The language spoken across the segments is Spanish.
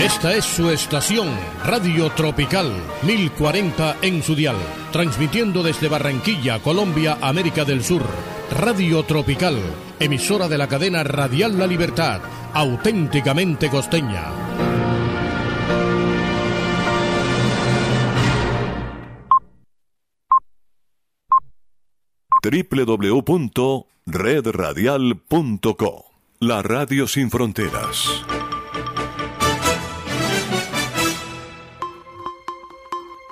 Esta es su estación, Radio Tropical 1040 en su dial, transmitiendo desde Barranquilla, Colombia, América del Sur. Radio Tropical, emisora de la cadena Radial La Libertad, auténticamente costeña. www.redradial.co La Radio Sin Fronteras.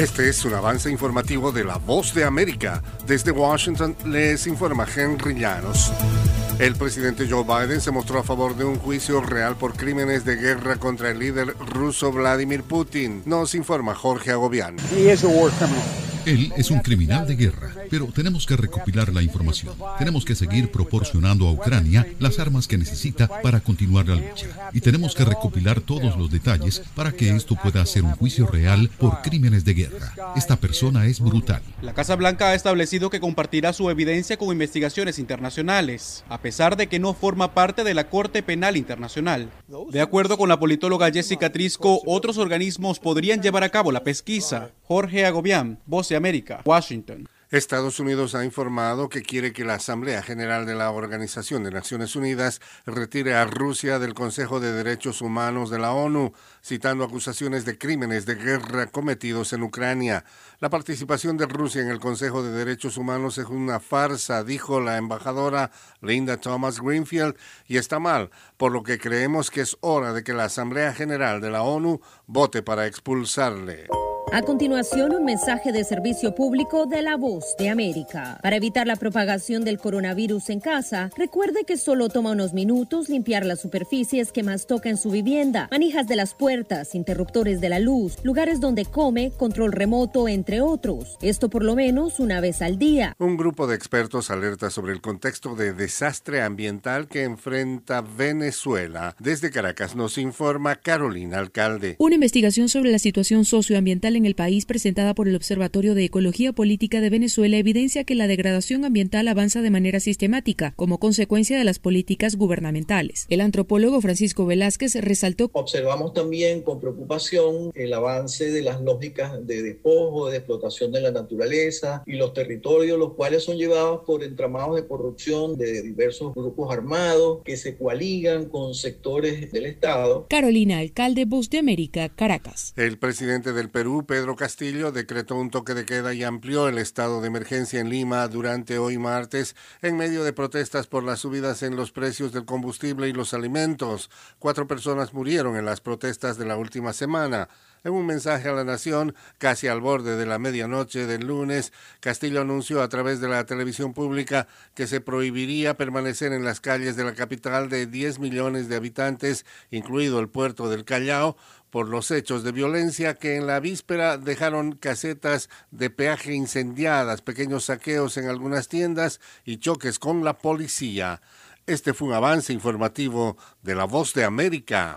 Este es un avance informativo de La Voz de América. Desde Washington les informa Henry Llanos. El presidente Joe Biden se mostró a favor de un juicio real por crímenes de guerra contra el líder ruso Vladimir Putin. Nos informa Jorge Agobián. Él es un criminal de guerra, pero tenemos que recopilar la información. Tenemos que seguir proporcionando a Ucrania las armas que necesita para continuar la lucha. Y tenemos que recopilar todos los detalles para que esto pueda ser un juicio real por crímenes de guerra. Esta persona es brutal. La Casa Blanca ha establecido que compartirá su evidencia con investigaciones internacionales, a pesar de que no forma parte de la Corte Penal Internacional. De acuerdo con la politóloga Jessica Trisco, otros organismos podrían llevar a cabo la pesquisa. Jorge Agobián, Voz de América, Washington. Estados Unidos ha informado que quiere que la Asamblea General de la Organización de Naciones Unidas retire a Rusia del Consejo de Derechos Humanos de la ONU, citando acusaciones de crímenes de guerra cometidos en Ucrania. La participación de Rusia en el Consejo de Derechos Humanos es una farsa, dijo la embajadora Linda Thomas Greenfield, y está mal, por lo que creemos que es hora de que la Asamblea General de la ONU vote para expulsarle. A continuación, un mensaje de servicio público de la voz de América. Para evitar la propagación del coronavirus en casa, recuerde que solo toma unos minutos limpiar las superficies que más toca en su vivienda, manijas de las puertas, interruptores de la luz, lugares donde come, control remoto, entre otros. Esto por lo menos una vez al día. Un grupo de expertos alerta sobre el contexto de desastre ambiental que enfrenta Venezuela. Desde Caracas nos informa Carolina Alcalde. Una investigación sobre la situación socioambiental en el país presentada por el Observatorio de Ecología Política de Venezuela evidencia que la degradación ambiental avanza de manera sistemática como consecuencia de las políticas gubernamentales. El antropólogo Francisco Velázquez resaltó Observamos también con preocupación el avance de las lógicas de despojo, de explotación de la naturaleza y los territorios, los cuales son llevados por entramados de corrupción de diversos grupos armados que se coaligan con sectores del Estado. Carolina, alcalde Voz de América, Caracas. El presidente del Perú, Pedro Castillo, decretó un toque de queda y amplió el estado de emergencia en Lima durante hoy martes en medio de protestas por las subidas en los precios del combustible y los alimentos. Cuatro personas murieron en las protestas de la última semana. En un mensaje a la nación, casi al borde de la medianoche del lunes, Castillo anunció a través de la televisión pública que se prohibiría permanecer en las calles de la capital de 10 millones de habitantes, incluido el puerto del Callao, por los hechos de violencia que en la víspera dejaron casetas de peaje incendiadas, pequeños saqueos en algunas tiendas y choques con la policía. Este fue un avance informativo de La Voz de América.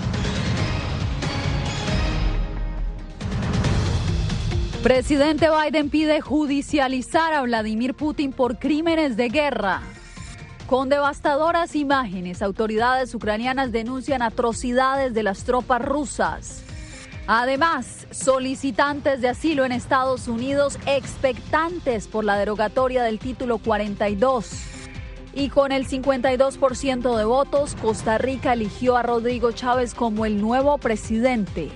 Presidente Biden pide judicializar a Vladimir Putin por crímenes de guerra. Con devastadoras imágenes, autoridades ucranianas denuncian atrocidades de las tropas rusas. Además, solicitantes de asilo en Estados Unidos expectantes por la derogatoria del título 42. Y con el 52% de votos, Costa Rica eligió a Rodrigo Chávez como el nuevo presidente.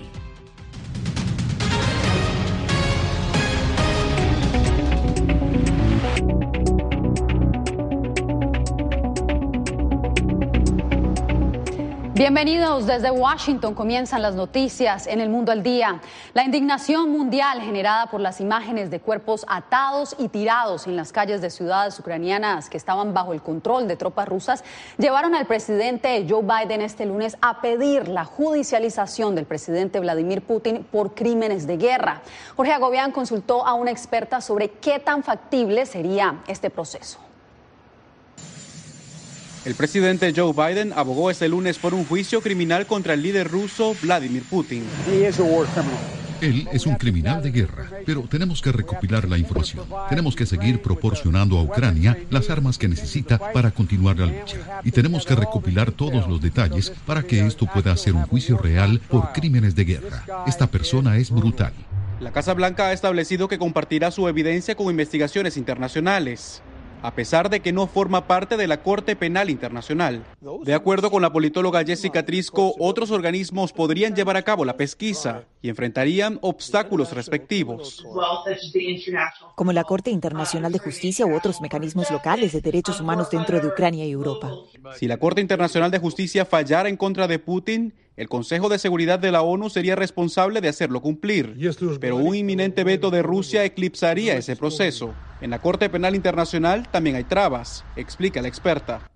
Bienvenidos desde Washington. Comienzan las noticias en el mundo al día. La indignación mundial generada por las imágenes de cuerpos atados y tirados en las calles de ciudades ucranianas que estaban bajo el control de tropas rusas llevaron al presidente Joe Biden este lunes a pedir la judicialización del presidente Vladimir Putin por crímenes de guerra. Jorge Agobián consultó a una experta sobre qué tan factible sería este proceso. El presidente Joe Biden abogó este lunes por un juicio criminal contra el líder ruso Vladimir Putin. Él es un criminal de guerra, pero tenemos que recopilar la información. Tenemos que seguir proporcionando a Ucrania las armas que necesita para continuar la lucha. Y tenemos que recopilar todos los detalles para que esto pueda ser un juicio real por crímenes de guerra. Esta persona es brutal. La Casa Blanca ha establecido que compartirá su evidencia con investigaciones internacionales a pesar de que no forma parte de la Corte Penal Internacional. De acuerdo con la politóloga Jessica Trisco, otros organismos podrían llevar a cabo la pesquisa y enfrentarían obstáculos respectivos. Como la Corte Internacional de Justicia u otros mecanismos locales de derechos humanos dentro de Ucrania y Europa. Si la Corte Internacional de Justicia fallara en contra de Putin, el Consejo de Seguridad de la ONU sería responsable de hacerlo cumplir, pero un inminente veto de Rusia eclipsaría ese proceso. En la Corte Penal Internacional también hay trabas, explica la experta.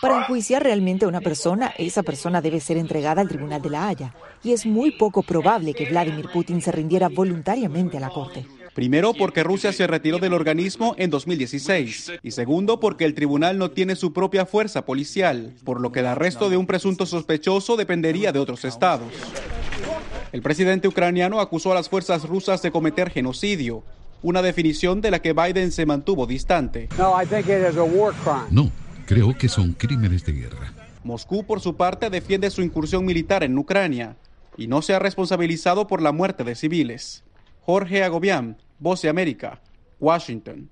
Para enjuiciar realmente a una persona, esa persona debe ser entregada al Tribunal de la Haya, y es muy poco probable que Vladimir Putin se rindiera voluntariamente a la Corte. Primero, porque Rusia se retiró del organismo en 2016. Y segundo, porque el tribunal no tiene su propia fuerza policial, por lo que el arresto de un presunto sospechoso dependería de otros estados. El presidente ucraniano acusó a las fuerzas rusas de cometer genocidio, una definición de la que Biden se mantuvo distante. No, creo que son crímenes de guerra. Moscú, por su parte, defiende su incursión militar en Ucrania y no se ha responsabilizado por la muerte de civiles. Jorge Agobián, Voz de América, Washington.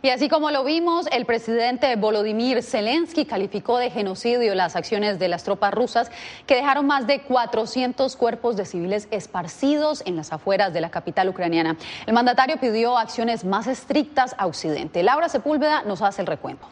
Y así como lo vimos, el presidente Volodymyr Zelensky calificó de genocidio las acciones de las tropas rusas que dejaron más de 400 cuerpos de civiles esparcidos en las afueras de la capital ucraniana. El mandatario pidió acciones más estrictas a Occidente. Laura Sepúlveda nos hace el recuento.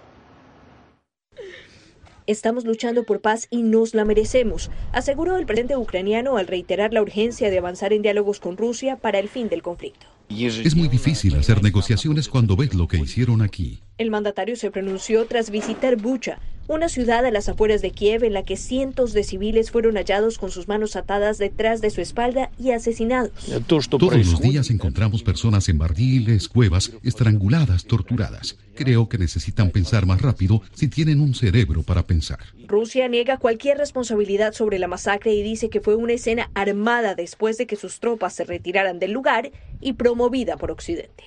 Estamos luchando por paz y nos la merecemos, aseguró el presidente ucraniano al reiterar la urgencia de avanzar en diálogos con Rusia para el fin del conflicto. Es muy difícil hacer negociaciones cuando ves lo que hicieron aquí. El mandatario se pronunció tras visitar Bucha, una ciudad a las afueras de Kiev en la que cientos de civiles fueron hallados con sus manos atadas detrás de su espalda y asesinados. Todos los días encontramos personas en barriles, cuevas, estranguladas, torturadas. Creo que necesitan pensar más rápido si tienen un cerebro para pensar. Rusia niega cualquier responsabilidad sobre la masacre y dice que fue una escena armada después de que sus tropas se retiraran del lugar y promovida por Occidente.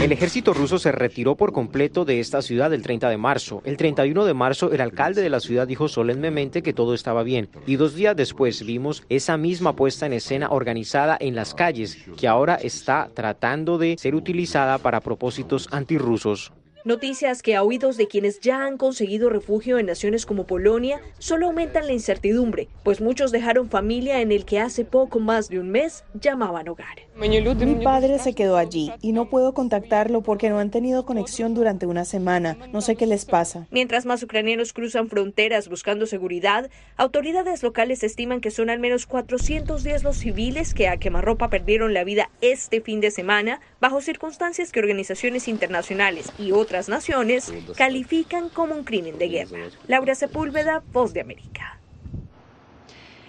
El ejército ruso se retiró por completo de esta ciudad el 30 de marzo. El 31 de marzo marzo, el alcalde de la ciudad dijo solemnemente que todo estaba bien. Y dos días después vimos esa misma puesta en escena organizada en las calles, que ahora está tratando de ser utilizada para propósitos antirrusos. Noticias que a oídos de quienes ya han conseguido refugio en naciones como Polonia solo aumentan la incertidumbre, pues muchos dejaron familia en el que hace poco más de un mes llamaban hogar. Mi padre se quedó allí y no puedo contactarlo porque no han tenido conexión durante una semana. No sé qué les pasa. Mientras más ucranianos cruzan fronteras buscando seguridad, autoridades locales estiman que son al menos 410 los civiles que a quemarropa perdieron la vida este fin de semana bajo circunstancias que organizaciones internacionales y otras naciones califican como un crimen de guerra. Laura Sepúlveda, Voz de América.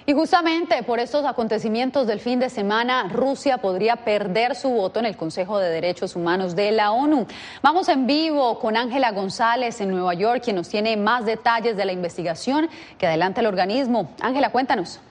Y justamente por estos acontecimientos del fin de semana, Rusia podría perder su voto en el Consejo de Derechos Humanos de la ONU. Vamos en vivo con Ángela González en Nueva York, quien nos tiene más detalles de la investigación que adelanta el organismo. Ángela, cuéntanos.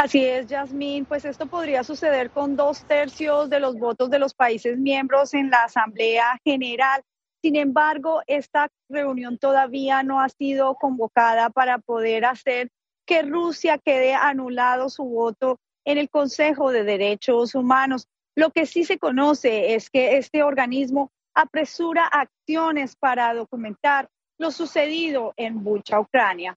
Así es, Yasmín, pues esto podría suceder con dos tercios de los votos de los países miembros en la Asamblea General. Sin embargo, esta reunión todavía no ha sido convocada para poder hacer que Rusia quede anulado su voto en el Consejo de Derechos Humanos. Lo que sí se conoce es que este organismo apresura acciones para documentar lo sucedido en Bucha, Ucrania.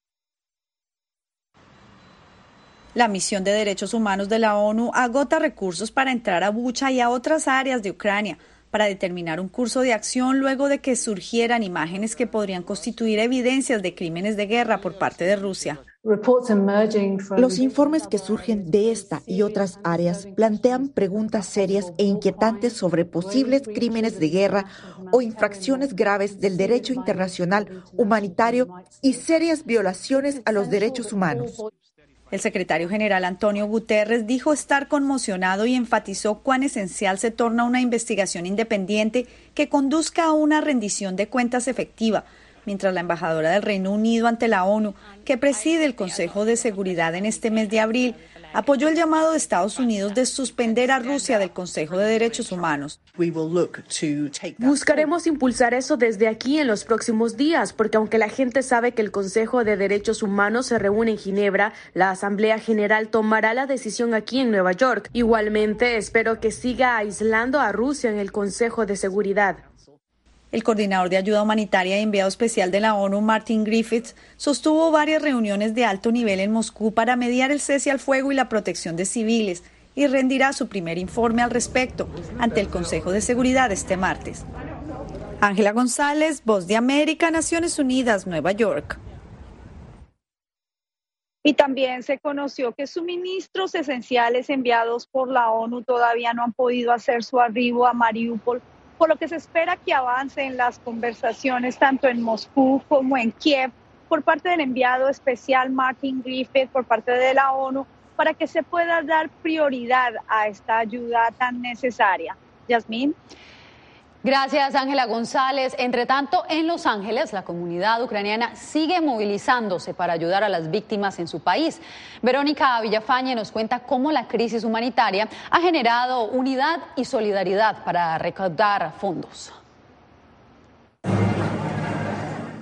La misión de derechos humanos de la ONU agota recursos para entrar a Bucha y a otras áreas de Ucrania para determinar un curso de acción luego de que surgieran imágenes que podrían constituir evidencias de crímenes de guerra por parte de Rusia. Los informes que surgen de esta y otras áreas plantean preguntas serias e inquietantes sobre posibles crímenes de guerra o infracciones graves del derecho internacional humanitario y serias violaciones a los derechos humanos. El secretario general Antonio Guterres dijo estar conmocionado y enfatizó cuán esencial se torna una investigación independiente que conduzca a una rendición de cuentas efectiva, mientras la embajadora del Reino Unido ante la ONU, que preside el Consejo de Seguridad en este mes de abril, apoyó el llamado de Estados Unidos de suspender a Rusia del Consejo de Derechos Humanos. Buscaremos impulsar eso desde aquí en los próximos días, porque aunque la gente sabe que el Consejo de Derechos Humanos se reúne en Ginebra, la Asamblea General tomará la decisión aquí en Nueva York. Igualmente, espero que siga aislando a Rusia en el Consejo de Seguridad. El coordinador de ayuda humanitaria y enviado especial de la ONU, Martin Griffiths, sostuvo varias reuniones de alto nivel en Moscú para mediar el cese al fuego y la protección de civiles y rendirá su primer informe al respecto ante el Consejo de Seguridad este martes. Ángela González, Voz de América, Naciones Unidas, Nueva York. Y también se conoció que suministros esenciales enviados por la ONU todavía no han podido hacer su arribo a Mariupol por lo que se espera que avancen las conversaciones tanto en Moscú como en Kiev por parte del enviado especial Martin Griffith, por parte de la ONU, para que se pueda dar prioridad a esta ayuda tan necesaria. Yasmín. Gracias, Ángela González. Entre tanto, en Los Ángeles, la comunidad ucraniana sigue movilizándose para ayudar a las víctimas en su país. Verónica Villafañe nos cuenta cómo la crisis humanitaria ha generado unidad y solidaridad para recaudar fondos.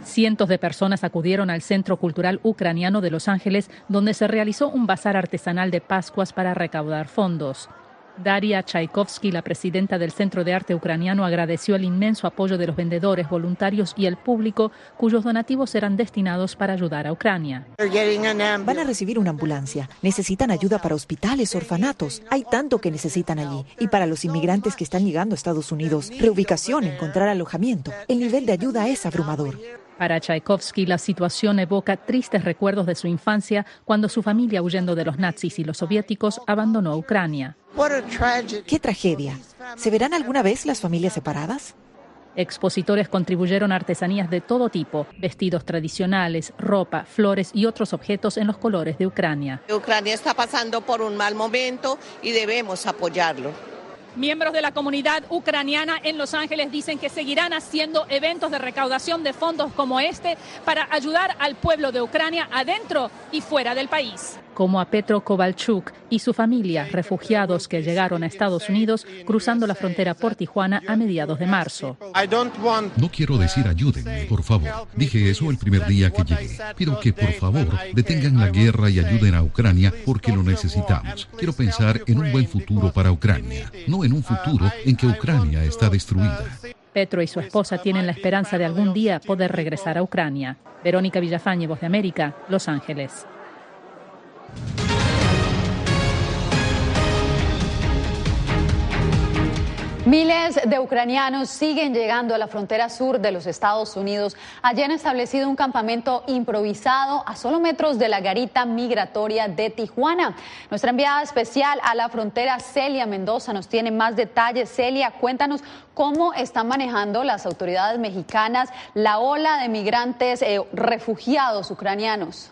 Cientos de personas acudieron al Centro Cultural Ucraniano de Los Ángeles, donde se realizó un bazar artesanal de Pascuas para recaudar fondos. Daria Tchaikovsky, la presidenta del Centro de Arte Ucraniano, agradeció el inmenso apoyo de los vendedores, voluntarios y el público, cuyos donativos serán destinados para ayudar a Ucrania. Van a recibir una ambulancia. Necesitan ayuda para hospitales, orfanatos. Hay tanto que necesitan allí. Y para los inmigrantes que están llegando a Estados Unidos, reubicación, encontrar alojamiento. El nivel de ayuda es abrumador. Para Tchaikovsky, la situación evoca tristes recuerdos de su infancia cuando su familia, huyendo de los nazis y los soviéticos, abandonó Ucrania. ¡Qué tragedia! ¿Se verán alguna vez las familias separadas? Expositores contribuyeron artesanías de todo tipo, vestidos tradicionales, ropa, flores y otros objetos en los colores de Ucrania. Ucrania está pasando por un mal momento y debemos apoyarlo. Miembros de la comunidad ucraniana en Los Ángeles dicen que seguirán haciendo eventos de recaudación de fondos como este para ayudar al pueblo de Ucrania adentro y fuera del país. Como a Petro Kovalchuk y su familia, refugiados que llegaron a Estados Unidos cruzando la frontera por Tijuana a mediados de marzo. No quiero decir ayúdenme, por favor. Dije eso el primer día que llegué. Pido que por favor detengan la guerra y ayuden a Ucrania porque lo necesitamos. Quiero pensar en un buen futuro para Ucrania, no en un futuro en que Ucrania está destruida. Petro y su esposa tienen la esperanza de algún día poder regresar a Ucrania. Verónica Villafañe, Voz de América, Los Ángeles. Miles de ucranianos siguen llegando a la frontera sur de los Estados Unidos. Allí han establecido un campamento improvisado a solo metros de la garita migratoria de Tijuana. Nuestra enviada especial a la frontera, Celia Mendoza, nos tiene más detalles. Celia, cuéntanos cómo están manejando las autoridades mexicanas la ola de migrantes eh, refugiados ucranianos.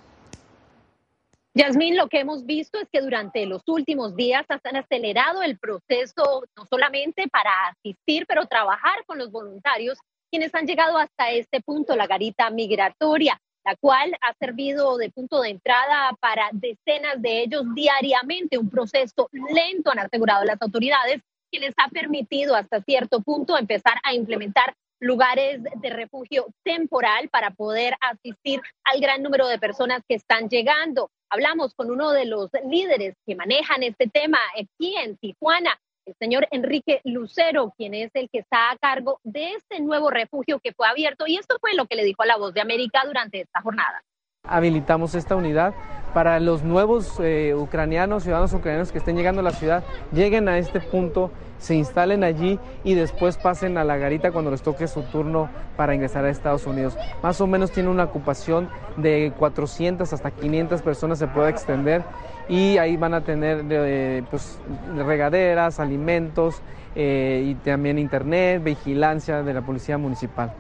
Yasmín, lo que hemos visto es que durante los últimos días han acelerado el proceso, no solamente para asistir, pero trabajar con los voluntarios, quienes han llegado hasta este punto, la garita migratoria, la cual ha servido de punto de entrada para decenas de ellos diariamente, un proceso lento, han asegurado las autoridades, que les ha permitido hasta cierto punto empezar a implementar lugares de refugio temporal para poder asistir al gran número de personas que están llegando. Hablamos con uno de los líderes que manejan este tema aquí en Tijuana, el señor Enrique Lucero, quien es el que está a cargo de este nuevo refugio que fue abierto. Y esto fue lo que le dijo a La Voz de América durante esta jornada. Habilitamos esta unidad para los nuevos eh, ucranianos, ciudadanos ucranianos que estén llegando a la ciudad, lleguen a este punto se instalen allí y después pasen a la garita cuando les toque su turno para ingresar a Estados Unidos. Más o menos tiene una ocupación de 400 hasta 500 personas, se puede extender y ahí van a tener eh, pues, regaderas, alimentos eh, y también internet, vigilancia de la policía municipal.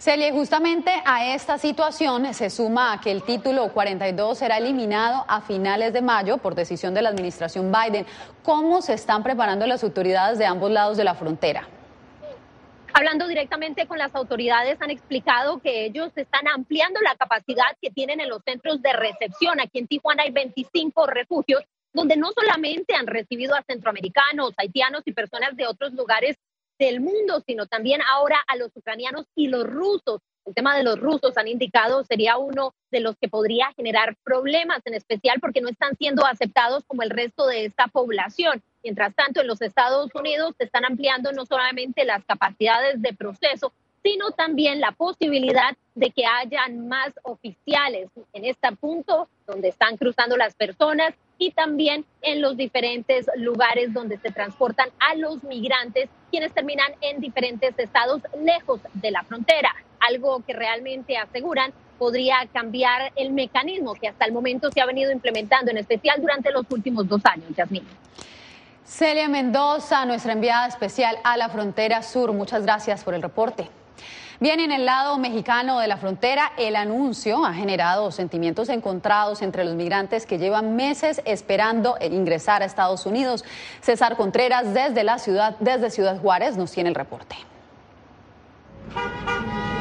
Celia, justamente a esta situación se suma que el título 42 será eliminado a finales de mayo por decisión de la administración Biden. ¿Cómo se están preparando las autoridades de ambos lados de la frontera? Hablando directamente con las autoridades, han explicado que ellos están ampliando la capacidad que tienen en los centros de recepción. Aquí en Tijuana hay 25 refugios donde no solamente han recibido a centroamericanos, haitianos y personas de otros lugares del mundo, sino también ahora a los ucranianos y los rusos. El tema de los rusos han indicado sería uno de los que podría generar problemas, en especial porque no están siendo aceptados como el resto de esta población. Mientras tanto, en los Estados Unidos se están ampliando no solamente las capacidades de proceso, sino también la posibilidad de que hayan más oficiales en este punto donde están cruzando las personas y también en los diferentes lugares donde se transportan a los migrantes, quienes terminan en diferentes estados lejos de la frontera, algo que realmente aseguran podría cambiar el mecanismo que hasta el momento se ha venido implementando, en especial durante los últimos dos años, Yasmín. Celia Mendoza, nuestra enviada especial a la frontera sur, muchas gracias por el reporte. Bien, en el lado mexicano de la frontera, el anuncio ha generado sentimientos encontrados entre los migrantes que llevan meses esperando ingresar a Estados Unidos. César Contreras, desde la ciudad, desde Ciudad Juárez, nos tiene el reporte.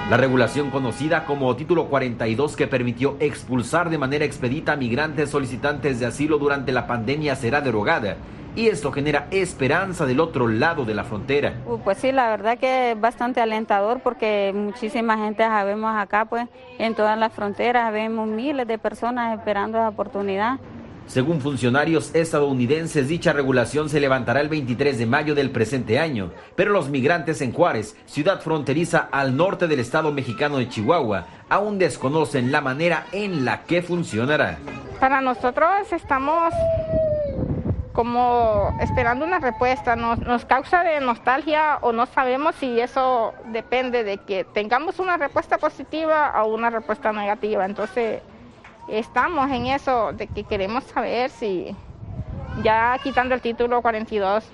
La regulación conocida como Título 42 que permitió expulsar de manera expedita a migrantes solicitantes de asilo durante la pandemia será derogada y esto genera esperanza del otro lado de la frontera. Uh, pues sí, la verdad que es bastante alentador porque muchísima gente sabemos acá, pues en todas las fronteras vemos miles de personas esperando esa oportunidad. Según funcionarios estadounidenses, dicha regulación se levantará el 23 de mayo del presente año, pero los migrantes en Juárez, ciudad fronteriza al norte del estado mexicano de Chihuahua, aún desconocen la manera en la que funcionará. Para nosotros estamos como esperando una respuesta. Nos, nos causa de nostalgia o no sabemos si eso depende de que tengamos una respuesta positiva o una respuesta negativa. Entonces estamos en eso de que queremos saber si ya quitando el título 42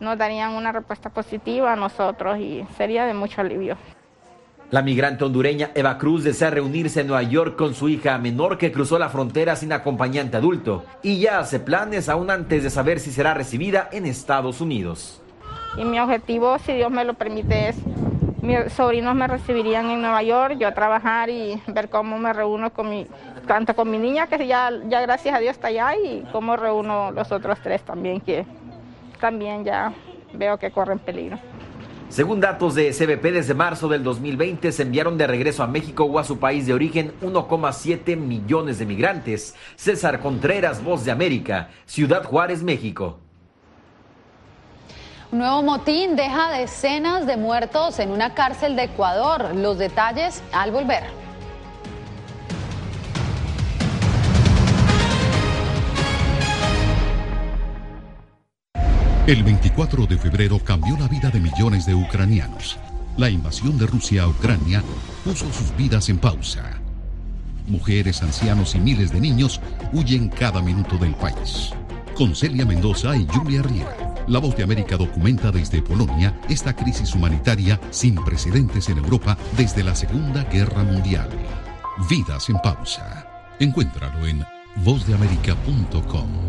nos darían una respuesta positiva a nosotros y sería de mucho alivio. La migrante hondureña Eva Cruz desea reunirse en Nueva York con su hija menor que cruzó la frontera sin acompañante adulto y ya hace planes aún antes de saber si será recibida en Estados Unidos. Y mi objetivo, si Dios me lo permite, es mis sobrinos me recibirían en Nueva York, yo a trabajar y ver cómo me reúno con mi, tanto con mi niña que ya, ya gracias a Dios está allá y cómo reúno los otros tres también que también ya veo que corren peligro. Según datos de CBP, desde marzo del 2020 se enviaron de regreso a México o a su país de origen 1,7 millones de migrantes. César Contreras, Voz de América, Ciudad Juárez, México. Un nuevo motín deja decenas de muertos en una cárcel de Ecuador. Los detalles al volver. El 24 de febrero cambió la vida de millones de ucranianos. La invasión de Rusia a Ucrania puso sus vidas en pausa. Mujeres, ancianos y miles de niños huyen cada minuto del país. Con Celia Mendoza y Julia Riera, La Voz de América documenta desde Polonia esta crisis humanitaria sin precedentes en Europa desde la Segunda Guerra Mundial. Vidas en pausa. Encuéntralo en vozdeamerica.com.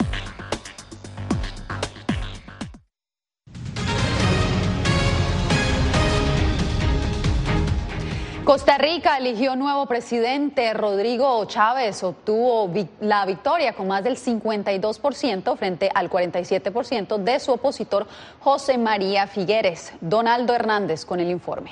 Costa Rica eligió nuevo presidente. Rodrigo Chávez obtuvo la victoria con más del 52% frente al 47% de su opositor José María Figueres. Donaldo Hernández con el informe.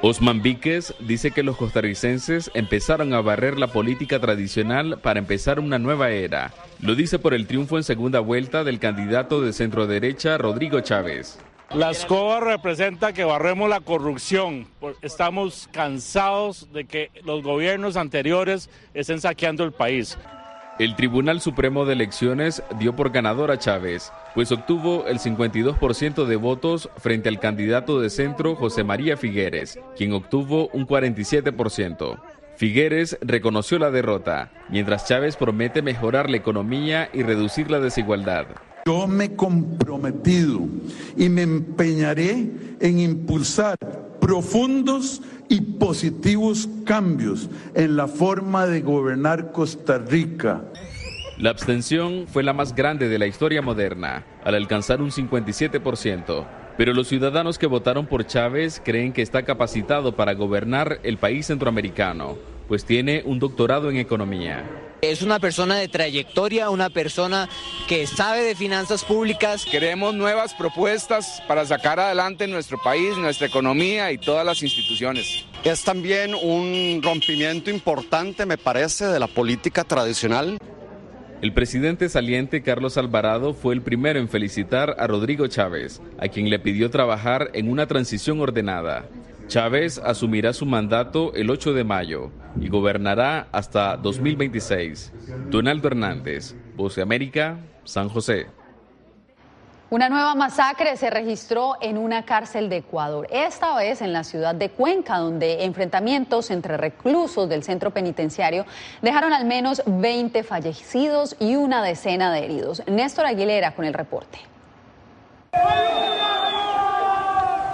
Osman Víquez dice que los costarricenses empezaron a barrer la política tradicional para empezar una nueva era. Lo dice por el triunfo en segunda vuelta del candidato de centro derecha Rodrigo Chávez. La escoba representa que barremos la corrupción. Estamos cansados de que los gobiernos anteriores estén saqueando el país. El Tribunal Supremo de Elecciones dio por ganador a Chávez, pues obtuvo el 52% de votos frente al candidato de centro José María Figueres, quien obtuvo un 47%. Figueres reconoció la derrota, mientras Chávez promete mejorar la economía y reducir la desigualdad. Yo me he comprometido y me empeñaré en impulsar profundos y positivos cambios en la forma de gobernar Costa Rica. La abstención fue la más grande de la historia moderna, al alcanzar un 57%. Pero los ciudadanos que votaron por Chávez creen que está capacitado para gobernar el país centroamericano, pues tiene un doctorado en economía. Es una persona de trayectoria, una persona que sabe de finanzas públicas. Queremos nuevas propuestas para sacar adelante nuestro país, nuestra economía y todas las instituciones. Es también un rompimiento importante, me parece, de la política tradicional. El presidente saliente Carlos Alvarado fue el primero en felicitar a Rodrigo Chávez, a quien le pidió trabajar en una transición ordenada. Chávez asumirá su mandato el 8 de mayo y gobernará hasta 2026. Donaldo Hernández, Voz de América, San José. Una nueva masacre se registró en una cárcel de Ecuador, esta vez en la ciudad de Cuenca, donde enfrentamientos entre reclusos del centro penitenciario dejaron al menos 20 fallecidos y una decena de heridos. Néstor Aguilera con el reporte.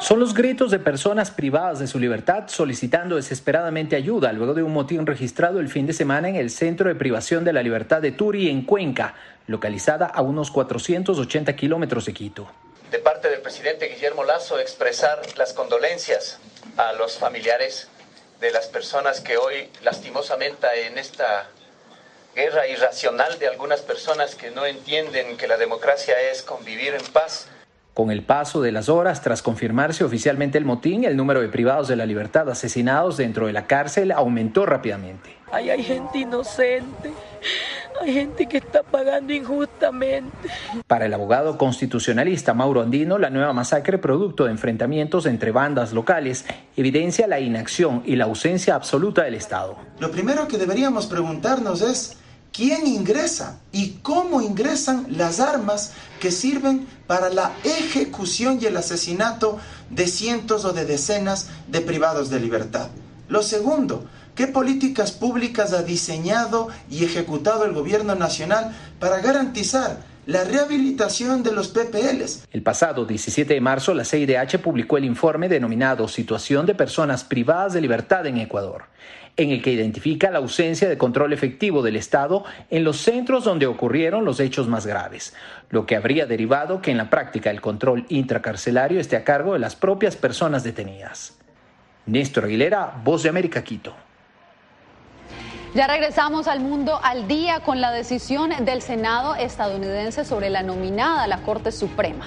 Son los gritos de personas privadas de su libertad solicitando desesperadamente ayuda luego de un motín registrado el fin de semana en el Centro de Privación de la Libertad de Turi, en Cuenca, localizada a unos 480 kilómetros de Quito. De parte del presidente Guillermo Lazo, expresar las condolencias a los familiares de las personas que hoy lastimosamente en esta guerra irracional de algunas personas que no entienden que la democracia es convivir en paz con el paso de las horas, tras confirmarse oficialmente el motín, el número de privados de la libertad asesinados dentro de la cárcel aumentó rápidamente. hay gente inocente, hay gente que está pagando injustamente. Para el abogado constitucionalista Mauro Andino, la nueva masacre, producto de enfrentamientos entre bandas locales, evidencia la inacción y la ausencia absoluta del Estado. Lo primero que deberíamos preguntarnos es, quién ingresa y cómo ingresan las armas que sirven para la ejecución y el asesinato de cientos o de decenas de privados de libertad. Lo segundo, ¿qué políticas públicas ha diseñado y ejecutado el gobierno nacional para garantizar la rehabilitación de los PPLs. El pasado 17 de marzo, la CIDH publicó el informe denominado Situación de Personas Privadas de Libertad en Ecuador en el que identifica la ausencia de control efectivo del Estado en los centros donde ocurrieron los hechos más graves, lo que habría derivado que en la práctica el control intracarcelario esté a cargo de las propias personas detenidas. Néstor Aguilera, Voz de América, Quito. Ya regresamos al mundo al día con la decisión del Senado estadounidense sobre la nominada a la Corte Suprema.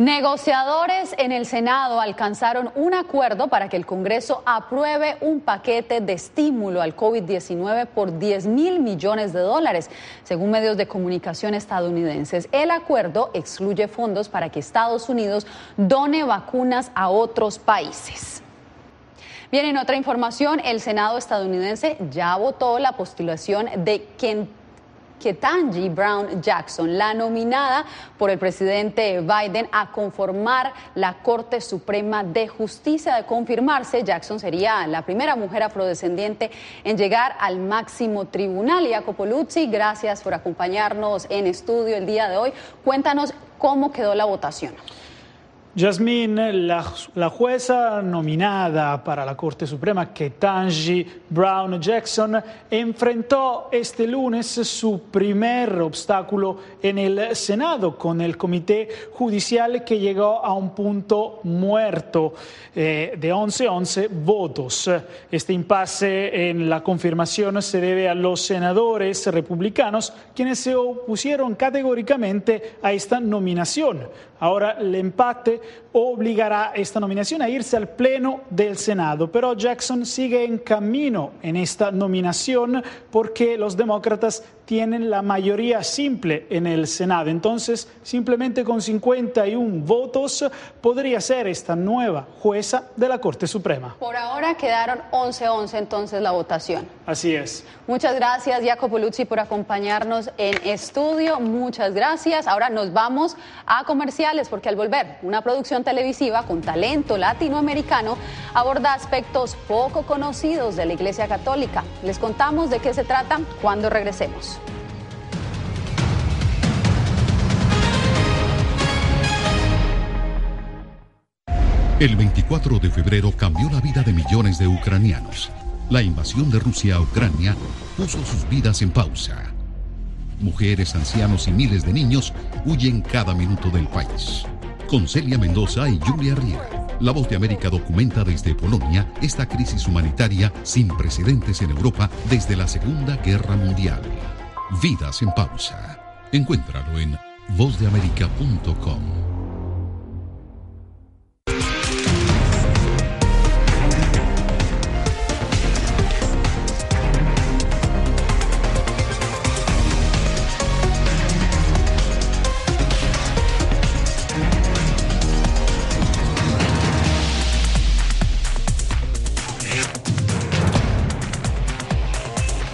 Negociadores en el Senado alcanzaron un acuerdo para que el Congreso apruebe un paquete de estímulo al COVID-19 por 10 mil millones de dólares, según medios de comunicación estadounidenses. El acuerdo excluye fondos para que Estados Unidos done vacunas a otros países. Bien, en otra información, el Senado estadounidense ya votó la postulación de Kentucky Ketanji Brown Jackson, la nominada por el presidente Biden a conformar la Corte Suprema de Justicia. De confirmarse, Jackson sería la primera mujer afrodescendiente en llegar al máximo tribunal. Y Jacopo Luzzi, gracias por acompañarnos en estudio el día de hoy. Cuéntanos cómo quedó la votación. Jasmine, la, jueza nominada para la Corte Suprema, Ketanji Brown Jackson, enfrentó este lunes su primer obstáculo en el Senado con el Comité Judicial que llegó a un punto muerto eh, de 11-11 votos. Este impasse en la confirmación se debe a los senadores republicanos quienes se opusieron categóricamente a esta nominación. Ahora el empate obligará esta nominación a irse al Pleno del Senado, pero Jackson sigue en camino en esta nominación porque los demócratas tienen la mayoría simple en el Senado. Entonces, simplemente con 51 votos podría ser esta nueva jueza de la Corte Suprema. Por ahora quedaron 11-11 entonces la votación. Así es. Muchas gracias, Jacopo Luzzi, por acompañarnos en estudio. Muchas gracias. Ahora nos vamos a comerciales porque al volver, una producción televisiva con talento latinoamericano aborda aspectos poco conocidos de la Iglesia Católica. Les contamos de qué se trata cuando regresemos. El 24 de febrero cambió la vida de millones de ucranianos. La invasión de Rusia a Ucrania puso sus vidas en pausa. Mujeres, ancianos y miles de niños huyen cada minuto del país. Con Celia Mendoza y Julia Riera, La Voz de América documenta desde Polonia esta crisis humanitaria sin precedentes en Europa desde la Segunda Guerra Mundial. Vidas en pausa. Encuéntralo en vozdeamerica.com.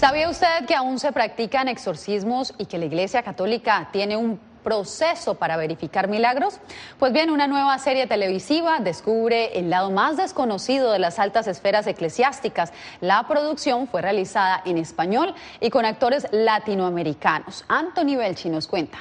¿Sabía usted que aún se practican exorcismos y que la Iglesia Católica tiene un proceso para verificar milagros? Pues bien, una nueva serie televisiva descubre el lado más desconocido de las altas esferas eclesiásticas. La producción fue realizada en español y con actores latinoamericanos. Anthony Belchi nos cuenta.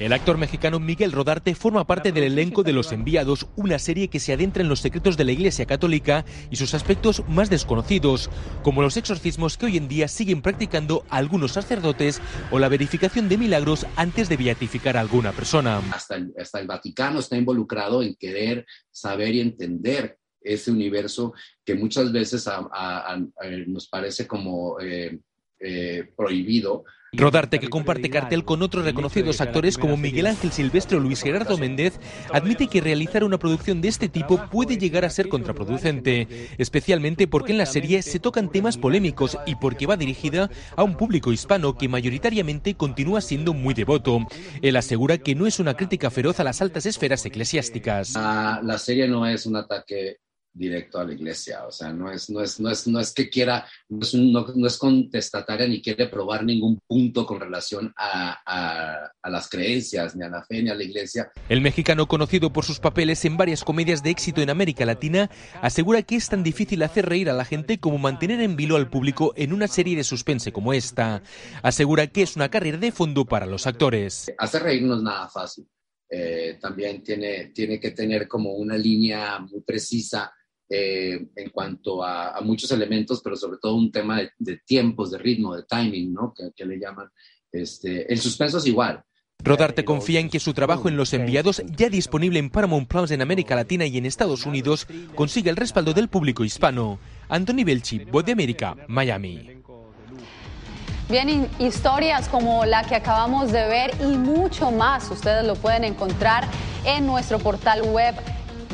El actor mexicano Miguel Rodarte forma parte del elenco de Los Enviados, una serie que se adentra en los secretos de la Iglesia Católica y sus aspectos más desconocidos, como los exorcismos que hoy en día siguen practicando algunos sacerdotes o la verificación de milagros antes de beatificar a alguna persona. Hasta el, Vaticano está involucrado en querer saber y entender ese universo que muchas veces nos parece como eh, eh, prohibido Rodarte, que comparte cartel con otros reconocidos actores como Miguel Ángel Silvestre o Luis Gerardo Méndez, admite que realizar una producción de este tipo puede llegar a ser contraproducente, especialmente porque en la serie se tocan temas polémicos y porque va dirigida a un público hispano que mayoritariamente continúa siendo muy devoto. Él asegura que no es una crítica feroz a las altas esferas eclesiásticas. la serie no es un ataque directo a la iglesia, o sea, no es, no es, no es, no es que quiera, no es, no, es contestataria ni quiere probar ningún punto con relación a, a, a, las creencias, ni a la fe, ni a la iglesia. El mexicano, conocido por sus papeles en varias comedias de éxito en América Latina, asegura que es tan difícil hacer reír a la gente como mantener en vilo al público en una serie de suspense como esta. Asegura que es una carrera de fondo para los actores. Hacer reír no es nada fácil eh, también tiene, tiene que tener como una línea muy precisa eh, en cuanto a, muchos elementos, pero sobre todo un tema de, tiempos, de ritmo, de timing, ¿no? Que, le llaman. Este, el suspenso es igual. Rodarte confía en que su trabajo en Los Enviados, ya disponible en Paramount Plus en América Latina y en Estados Unidos, consiga el respaldo del público hispano. Anthony Belchi, Voz de América, Miami. Bien, historias como la que acabamos de ver y mucho más, ustedes lo pueden encontrar en nuestro portal web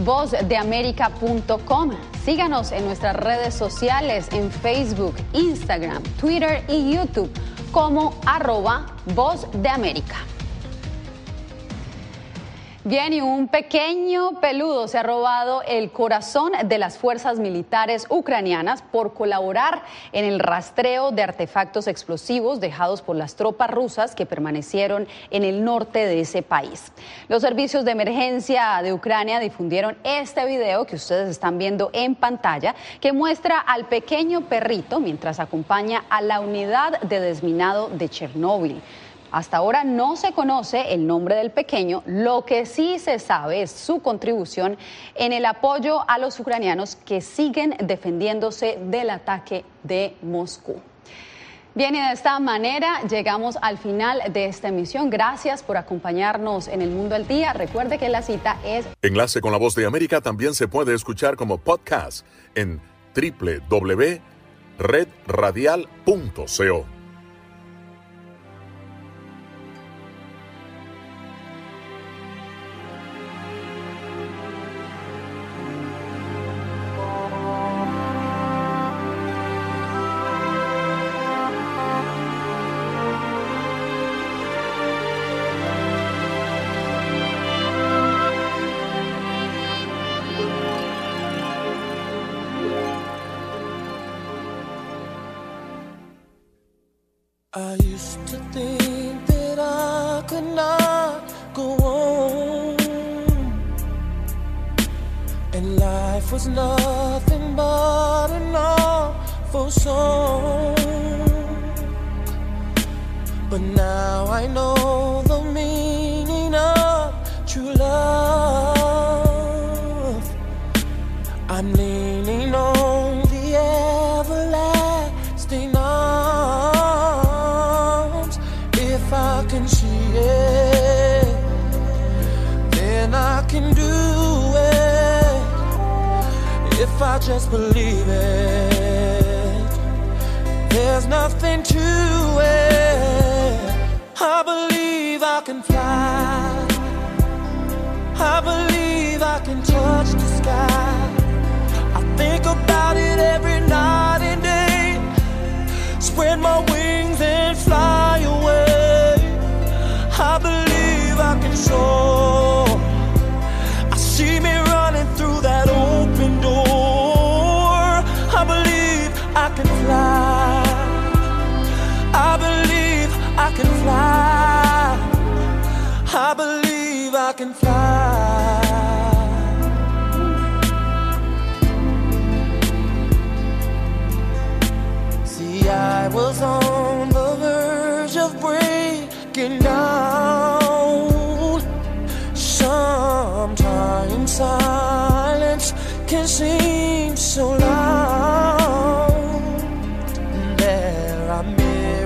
vozdeamerica.com. Síganos en nuestras redes sociales en Facebook, Instagram, Twitter y YouTube como arroba Voz de América. Bien, y un pequeño peludo se ha robado el corazón de las fuerzas militares ucranianas por colaborar en el rastreo de artefactos explosivos dejados por las tropas rusas que permanecieron en el norte de ese país. Los servicios de emergencia de Ucrania difundieron este video que ustedes están viendo en pantalla, que muestra al pequeño perrito mientras acompaña a la unidad de desminado de Chernóbil. Hasta ahora no se conoce el nombre del pequeño, lo que sí se sabe es su contribución en el apoyo a los ucranianos que siguen defendiéndose del ataque de Moscú. Bien, y de esta manera llegamos al final de esta emisión. Gracias por acompañarnos en el Mundo al Día. Recuerde que la cita es... Enlace con la voz de América también se puede escuchar como podcast en www.redradial.co.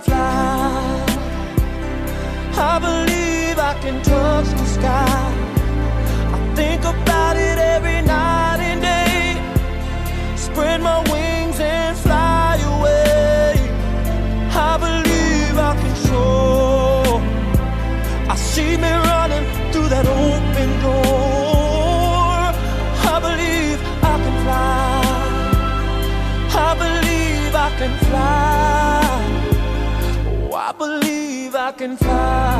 Fly. I believe I can touch the sky. I think can fly.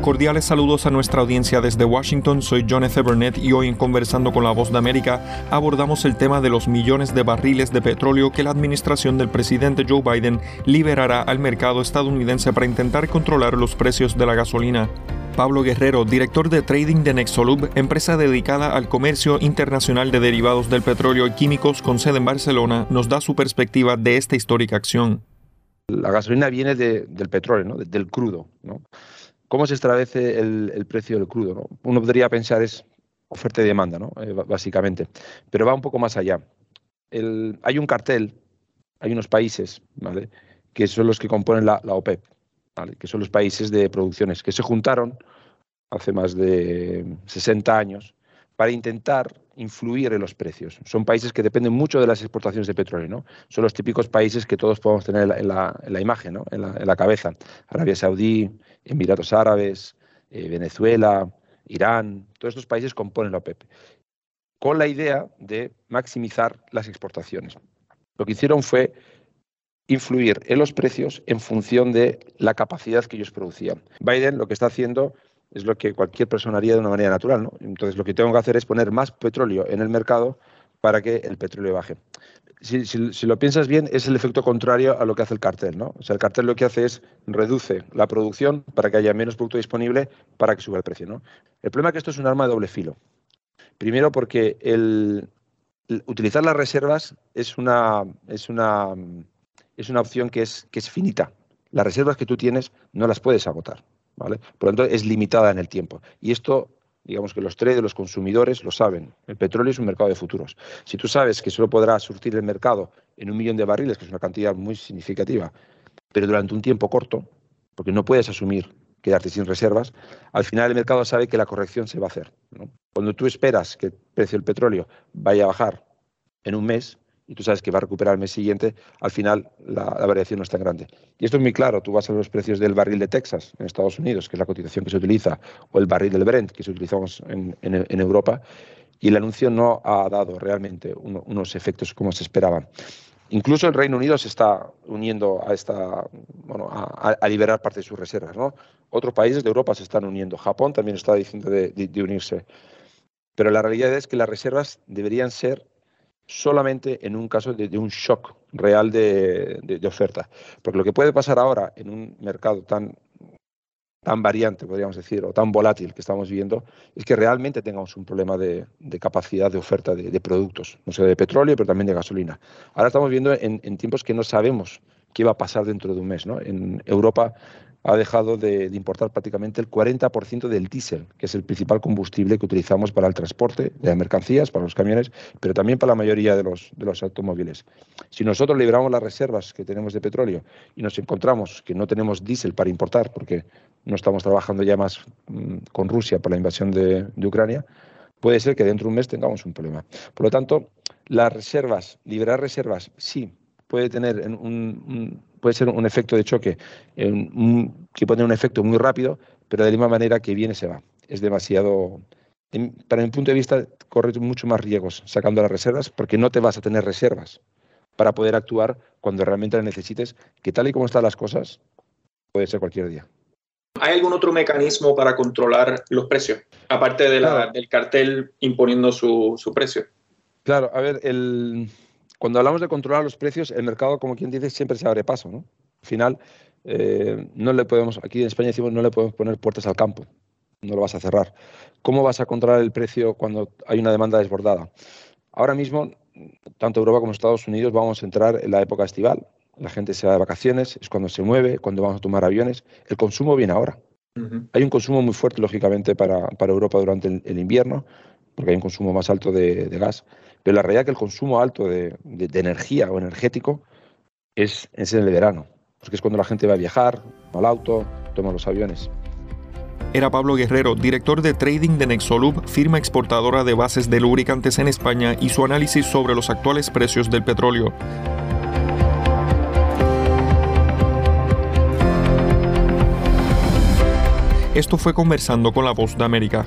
Cordiales saludos a nuestra audiencia desde Washington, soy John F. Burnett y hoy en Conversando con la Voz de América abordamos el tema de los millones de barriles de petróleo que la administración del presidente Joe Biden liberará al mercado estadounidense para intentar controlar los precios de la gasolina. Pablo Guerrero, director de trading de Nexolub, empresa dedicada al comercio internacional de derivados del petróleo y químicos con sede en Barcelona, nos da su perspectiva de esta histórica acción. La gasolina viene del petróleo, del crudo. ¿Cómo se establece el, precio del crudo? Uno podría pensar es oferta y demanda, eh, básicamente, pero va un poco más allá. hay un cartel, hay unos países que son los que componen la OPEP, que son los países de producciones, que se juntaron hace más de 60 años para intentar influir en los precios. Son países que dependen mucho de las exportaciones de petróleo, ¿no? Son los típicos países que todos podemos tener en la, imagen, ¿no? en, la, cabeza. Arabia Saudí, Emiratos Árabes, eh, Venezuela, Irán, todos estos países componen la OPEP, con la idea de maximizar las exportaciones. Lo que hicieron fue influir en los precios en función de la capacidad que ellos producían. Biden lo que está haciendo es lo que cualquier persona haría de una manera natural. ¿no? Entonces, lo que tengo que hacer es poner más petróleo en el mercado para que el petróleo baje. Si, lo piensas bien, es el efecto contrario a lo que hace el cartel. ¿no? O sea, el cartel lo que hace es reduce la producción para que haya menos producto disponible para que suba el precio. ¿no? El problema es que esto es un arma de doble filo. Primero porque el, utilizar las reservas es una, es una es una opción que es, que es finita. Las reservas que tú tienes no las puedes agotar. ¿vale? Por lo tanto, es limitada en el tiempo. Y esto, digamos que los traders, los consumidores lo saben. El petróleo es un mercado de futuros. Si tú sabes que solo podrás surtir el mercado en un millón de barriles, que es una cantidad muy significativa, pero durante un tiempo corto, porque no puedes asumir quedarte sin reservas, al final el mercado sabe que la corrección se va a hacer. Cuando tú esperas que el precio del petróleo vaya a bajar en un mes, y tú sabes que va a recuperar el mes siguiente, al final la, variación no es tan grande. Y esto es muy claro, tú vas a los precios del barril de Texas en Estados Unidos, que es la cotización que se utiliza, o el barril del Brent, que se utilizamos en, Europa, y el anuncio no ha dado realmente unos efectos como se esperaba. Incluso el Reino Unido se está uniendo a esta, bueno, a, liberar parte de sus reservas, ¿no? Otros países de Europa se están uniendo. Japón también está diciendo de unirse. Pero la realidad es que las reservas deberían ser solamente en un caso de, un shock real de, oferta. Porque lo que puede pasar ahora en un mercado tan, tan variante, podríamos decir, o tan volátil que estamos viviendo, es que realmente tengamos un problema de, capacidad de oferta de, productos, no sé, de petróleo, pero también de gasolina. Ahora estamos viendo en, tiempos que no sabemos qué va a pasar dentro de un mes. ¿no? En Europa ha dejado de, importar prácticamente el 40% del diésel, que es el principal combustible que utilizamos para el transporte de mercancías, para los camiones, pero también para la mayoría de los, de los automóviles. Si nosotros liberamos las reservas que tenemos de petróleo y nos encontramos que no tenemos diésel para importar, porque no estamos trabajando ya más mm, con Rusia por la invasión de, Ucrania, puede ser que dentro de un mes tengamos un problema. Por lo tanto, las reservas, liberar reservas, sí, puede tener un, puede ser un efecto de choque que puede tener un efecto muy rápido, pero de la misma manera que viene se va. Es demasiado, para mi punto de vista, corre mucho más riesgos sacando las reservas porque no te vas a tener reservas para poder actuar cuando realmente las necesites, que tal y como están las cosas, puede ser cualquier día. ¿Hay algún otro mecanismo para controlar los precios, aparte de del cartel imponiendo su, su precio? Claro, a ver, el, cuando hablamos de controlar los precios, el mercado, como quien dice, siempre se abre paso. ¿no? Al final, eh, no le podemos, aquí en España decimos, no le podemos poner puertas al campo, no lo vas a cerrar. ¿Cómo vas a controlar el precio cuando hay una demanda desbordada? Ahora mismo, tanto Europa como Estados Unidos vamos a entrar en la época estival. La gente se va de vacaciones, es cuando se mueve, cuando vamos a tomar aviones. El consumo viene ahora. Hay un consumo muy fuerte, lógicamente, para, Europa durante el, invierno, porque hay un consumo más alto de gas. Pero la realidad es que el consumo alto de, energía o energético es, es en el verano, porque es cuando la gente va a viajar, al auto, toma los aviones. Era Pablo Guerrero, director de trading de Nexolub, firma exportadora de bases de lubricantes en España, y su análisis sobre los actuales precios del petróleo. Esto fue conversando con la voz de América.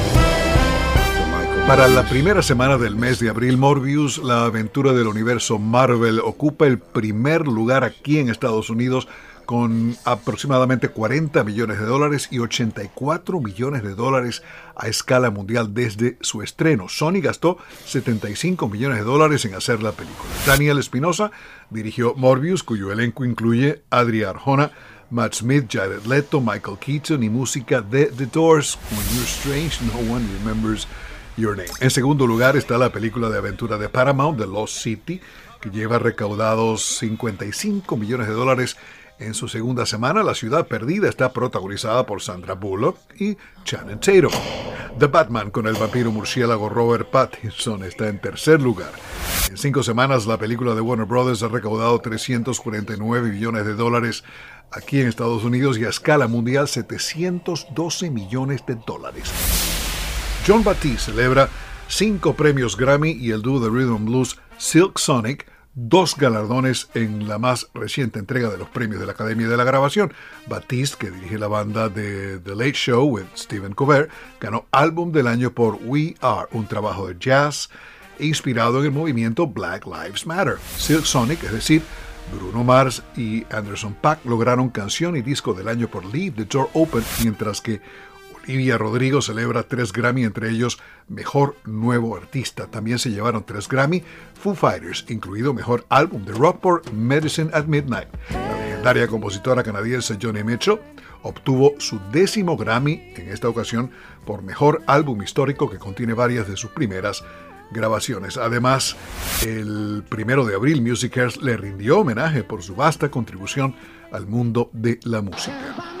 Para la primera semana del mes de abril, Morbius, la aventura del universo Marvel, ocupa el primer lugar aquí en Estados Unidos con aproximadamente 40 millones de dólares y 84 millones de dólares a escala mundial desde su estreno. Sony gastó 75 millones de dólares en hacer la película. Daniel Espinosa dirigió Morbius, cuyo elenco incluye Adria Arjona, Matt Smith, Jared Leto, Michael Keaton y música de The Doors. When you're strange, no one remembers En segundo lugar está la película de aventura de Paramount, The Lost City, que lleva recaudados 55 millones de dólares en su segunda semana, La Ciudad Perdida está protagonizada por Sandra Bullock y Channing Tatum. The Batman con el vampiro murciélago Robert Pattinson está en tercer lugar. En cinco semanas, la película de Warner Brothers ha recaudado 349 millones de dólares aquí en Estados Unidos y a escala mundial 712 millones de dólares. John Batiste celebra cinco premios Grammy y el dúo de Rhythm Blues Silk Sonic dos galardones en la más reciente entrega de los premios de la Academia de la Grabación. Batiste, que dirige la banda de The Late Show with Stephen Colbert, ganó Álbum del Año por We Are, un trabajo de jazz inspirado en el movimiento Black Lives Matter. Silk Sonic, es decir, Bruno Mars y Anderson Paak lograron canción y disco del año por Leave the Door Open, mientras que Olivia Rodrigo celebra tres Grammy, entre ellos Mejor Nuevo Artista. También se llevaron tres Grammy Foo Fighters, incluido Mejor Álbum de Rock por Medicine at Midnight. La legendaria compositora canadiense Johnny Mitchell obtuvo su décimo Grammy, en esta ocasión por Mejor Álbum Histórico que contiene varias de sus primeras grabaciones. Además, el primero de abril Music le rindió homenaje por su vasta contribución al mundo de la música.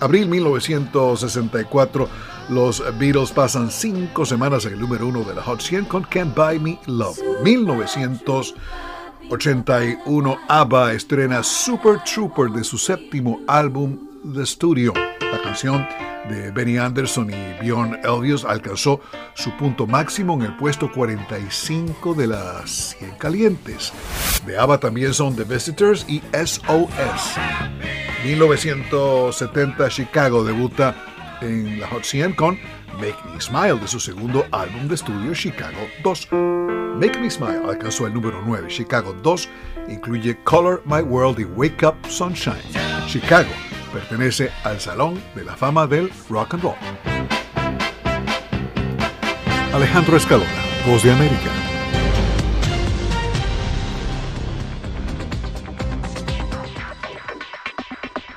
Abril 1964, los Beatles pasan cinco semanas en el número uno de la Hot 100 con Can't Buy Me Love. 1981, ABBA estrena Super Trooper de su séptimo álbum The Studio. La canción de Benny Anderson y Bjorn Elvius alcanzó su punto máximo en el puesto 45 de las 100 calientes. De ABBA también son The Visitors y SOS. 1970 Chicago debuta en la Hot 100 con Make Me Smile de su segundo álbum de estudio Chicago 2. Make Me Smile alcanzó el número 9. Chicago 2 incluye Color My World y Wake Up Sunshine. Chicago pertenece al Salón de la Fama del Rock and Roll. Alejandro Escalona, Voz de América.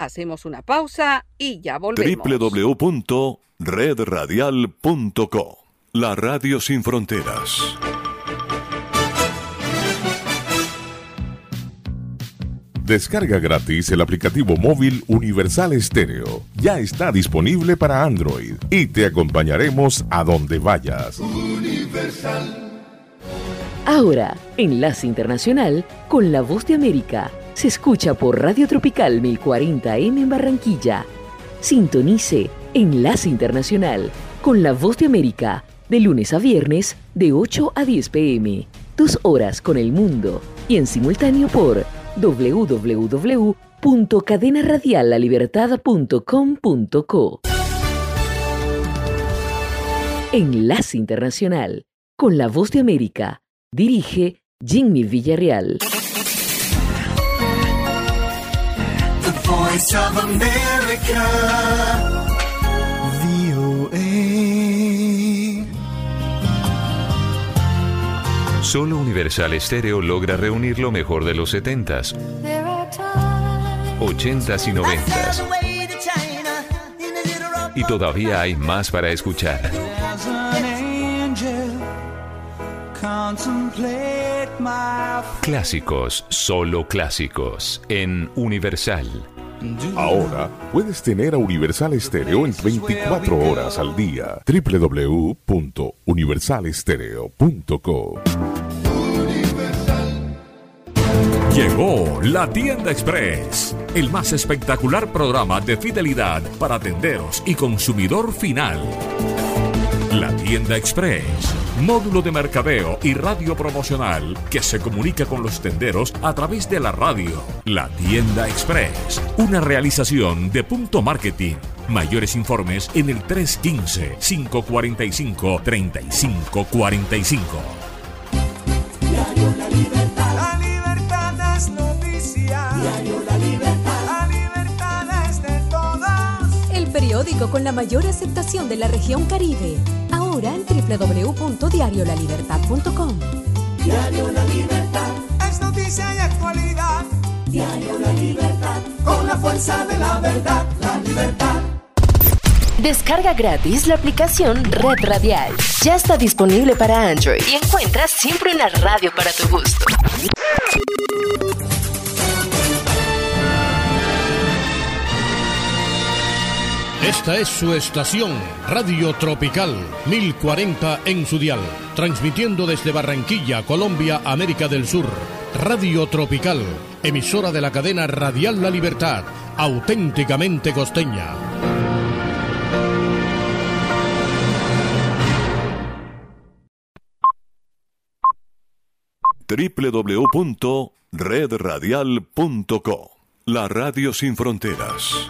Hacemos una pausa y ya volvemos. www.redradial.co La radio sin fronteras. Descarga gratis el aplicativo móvil Universal Estéreo. Ya está disponible para Android y te acompañaremos a donde vayas. Universal. Ahora, Enlace Internacional con la voz de América. Se escucha por Radio Tropical 1040M en Barranquilla. Sintonice Enlace Internacional con la voz de América de lunes a viernes de 8 a 10 pm. Dos horas con el mundo y en simultáneo por www.cadenaradiallalibertad.com.co. Enlace Internacional con la voz de América. Dirige Jimmy Villarreal. Solo Universal Stereo logra reunir lo mejor de los 70s, 80s y 90s. Y todavía hay más para escuchar. Clásicos, solo clásicos, en Universal. Ahora puedes tener a Universal Estéreo en 24 horas al día. www.universalestereo.co Llegó la Tienda Express, el más espectacular programa de fidelidad para tenderos y consumidor final. La Tienda Express, módulo de mercadeo y radio promocional que se comunica con los tenderos a través de la radio. La Tienda Express, una realización de Punto Marketing. Mayores informes en el 315-545-3545. Diario La Libertad. La libertad es noticia. Diario La periódico con la mayor aceptación de la región Caribe. Ahora en www.diariolalibertad.com. Diario La Libertad. Es noticia y actualidad. Diario La Libertad. Con la fuerza de la verdad. La libertad. Descarga gratis la aplicación Red Radial. Ya está disponible para Android y encuentras siempre una radio para tu gusto. Esta es su estación, Radio Tropical 1040 en su dial, transmitiendo desde Barranquilla, Colombia, América del Sur. Radio Tropical, emisora de la cadena Radial La Libertad, auténticamente costeña. www.redradial.co La radio sin fronteras.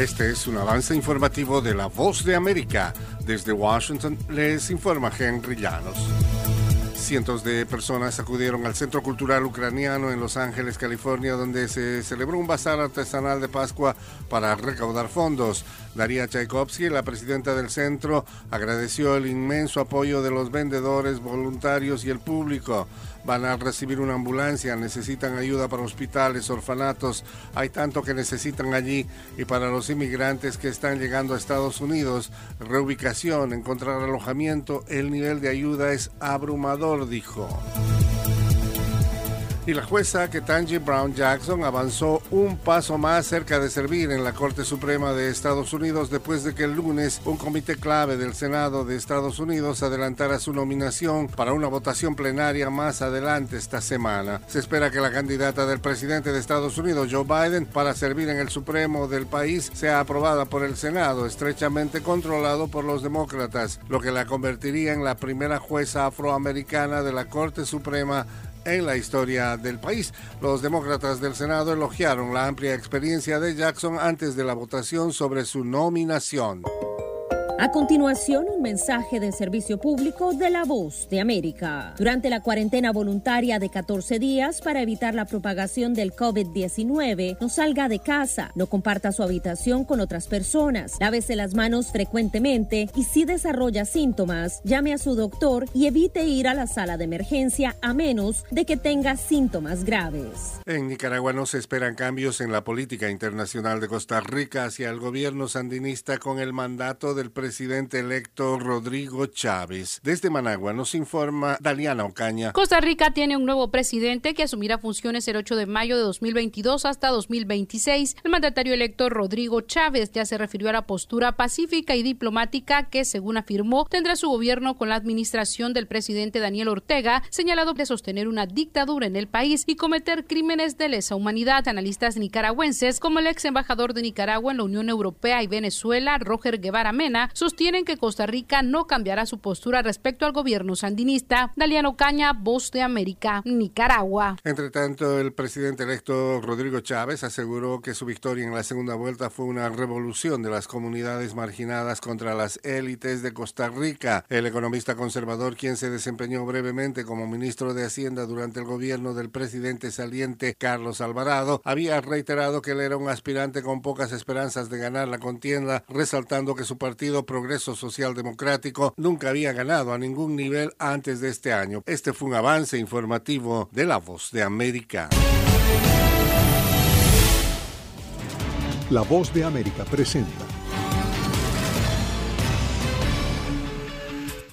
Este es un avance informativo de La Voz de América. Desde Washington les informa Henry Llanos. Cientos de personas acudieron al Centro Cultural Ucraniano en Los Ángeles, California, donde se celebró un bazar artesanal de Pascua para recaudar fondos. Daria Tchaikovsky, la presidenta del centro, agradeció el inmenso apoyo de los vendedores, voluntarios y el público. Van a recibir una ambulancia, necesitan ayuda para hospitales, orfanatos, hay tanto que necesitan allí y para los inmigrantes que están llegando a Estados Unidos, reubicación, encontrar alojamiento, el nivel de ayuda es abrumador, dijo. Y la jueza Ketanji Brown Jackson avanzó un paso más cerca de servir en la Corte Suprema de Estados Unidos después de que el lunes un comité clave del Senado de Estados Unidos adelantara su nominación para una votación plenaria más adelante esta semana. Se espera que la candidata del presidente de Estados Unidos, Joe Biden, para servir en el Supremo del país sea aprobada por el Senado, estrechamente controlado por los demócratas, lo que la convertiría en la primera jueza afroamericana de la Corte Suprema en la historia del país. Los demócratas del Senado elogiaron la amplia experiencia de Jackson antes de la votación sobre su nominación. A continuación, un mensaje de servicio público de la voz de América. Durante la cuarentena voluntaria de 14 días para evitar la propagación del COVID-19, no salga de casa, no comparta su habitación con otras personas, lávese las manos frecuentemente y si desarrolla síntomas, llame a su doctor y evite ir a la sala de emergencia a menos de que tenga síntomas graves. En Nicaragua no se esperan cambios en la política internacional de Costa Rica hacia el gobierno sandinista con el mandato del presidente presidente electo Rodrigo Chávez. Desde Managua nos informa Daliana Ocaña. Costa Rica tiene un nuevo presidente que asumirá funciones el 8 de mayo de 2022 hasta 2026. El mandatario electo Rodrigo Chávez ya se refirió a la postura pacífica y diplomática que, según afirmó, tendrá su gobierno con la administración del presidente Daniel Ortega, señalado de sostener una dictadura en el país y cometer crímenes de lesa humanidad. Analistas nicaragüenses, como el ex embajador de Nicaragua en la Unión Europea y Venezuela, Roger Guevara Mena, sostienen que Costa Rica no cambiará su postura respecto al gobierno sandinista. Daliano Caña, Voz de América, Nicaragua. Entre tanto, el presidente electo Rodrigo Chávez aseguró que su victoria en la segunda vuelta fue una revolución de las comunidades marginadas contra las élites de Costa Rica. El economista conservador, quien se desempeñó brevemente como ministro de Hacienda durante el gobierno del presidente saliente Carlos Alvarado, había reiterado que él era un aspirante con pocas esperanzas de ganar la contienda, resaltando que su partido Progreso Social Democrático nunca había ganado a ningún nivel antes de este año. Este fue un avance informativo de La Voz de América. La Voz de América presenta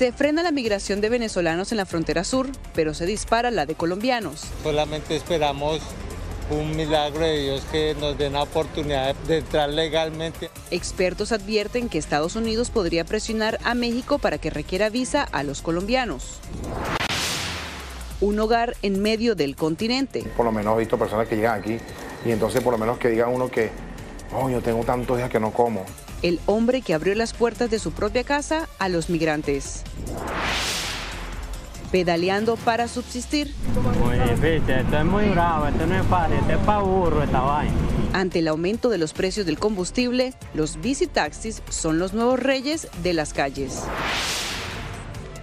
Se frena la migración de venezolanos en la frontera sur, pero se dispara la de colombianos. Solamente esperamos un milagro de Dios que nos den la oportunidad de entrar legalmente. Expertos advierten que Estados Unidos podría presionar a México para que requiera visa a los colombianos. Un hogar en medio del continente. Por lo menos he visto personas que llegan aquí y entonces por lo menos que diga uno que, oh, yo tengo tantos días que no como el hombre que abrió las puertas de su propia casa a los migrantes. Pedaleando para subsistir. Muy difícil, esto es muy bravo, esto no es fácil, esto es para burro esta vaina. Ante el aumento de los precios del combustible, los bicitaxis son los nuevos reyes de las calles.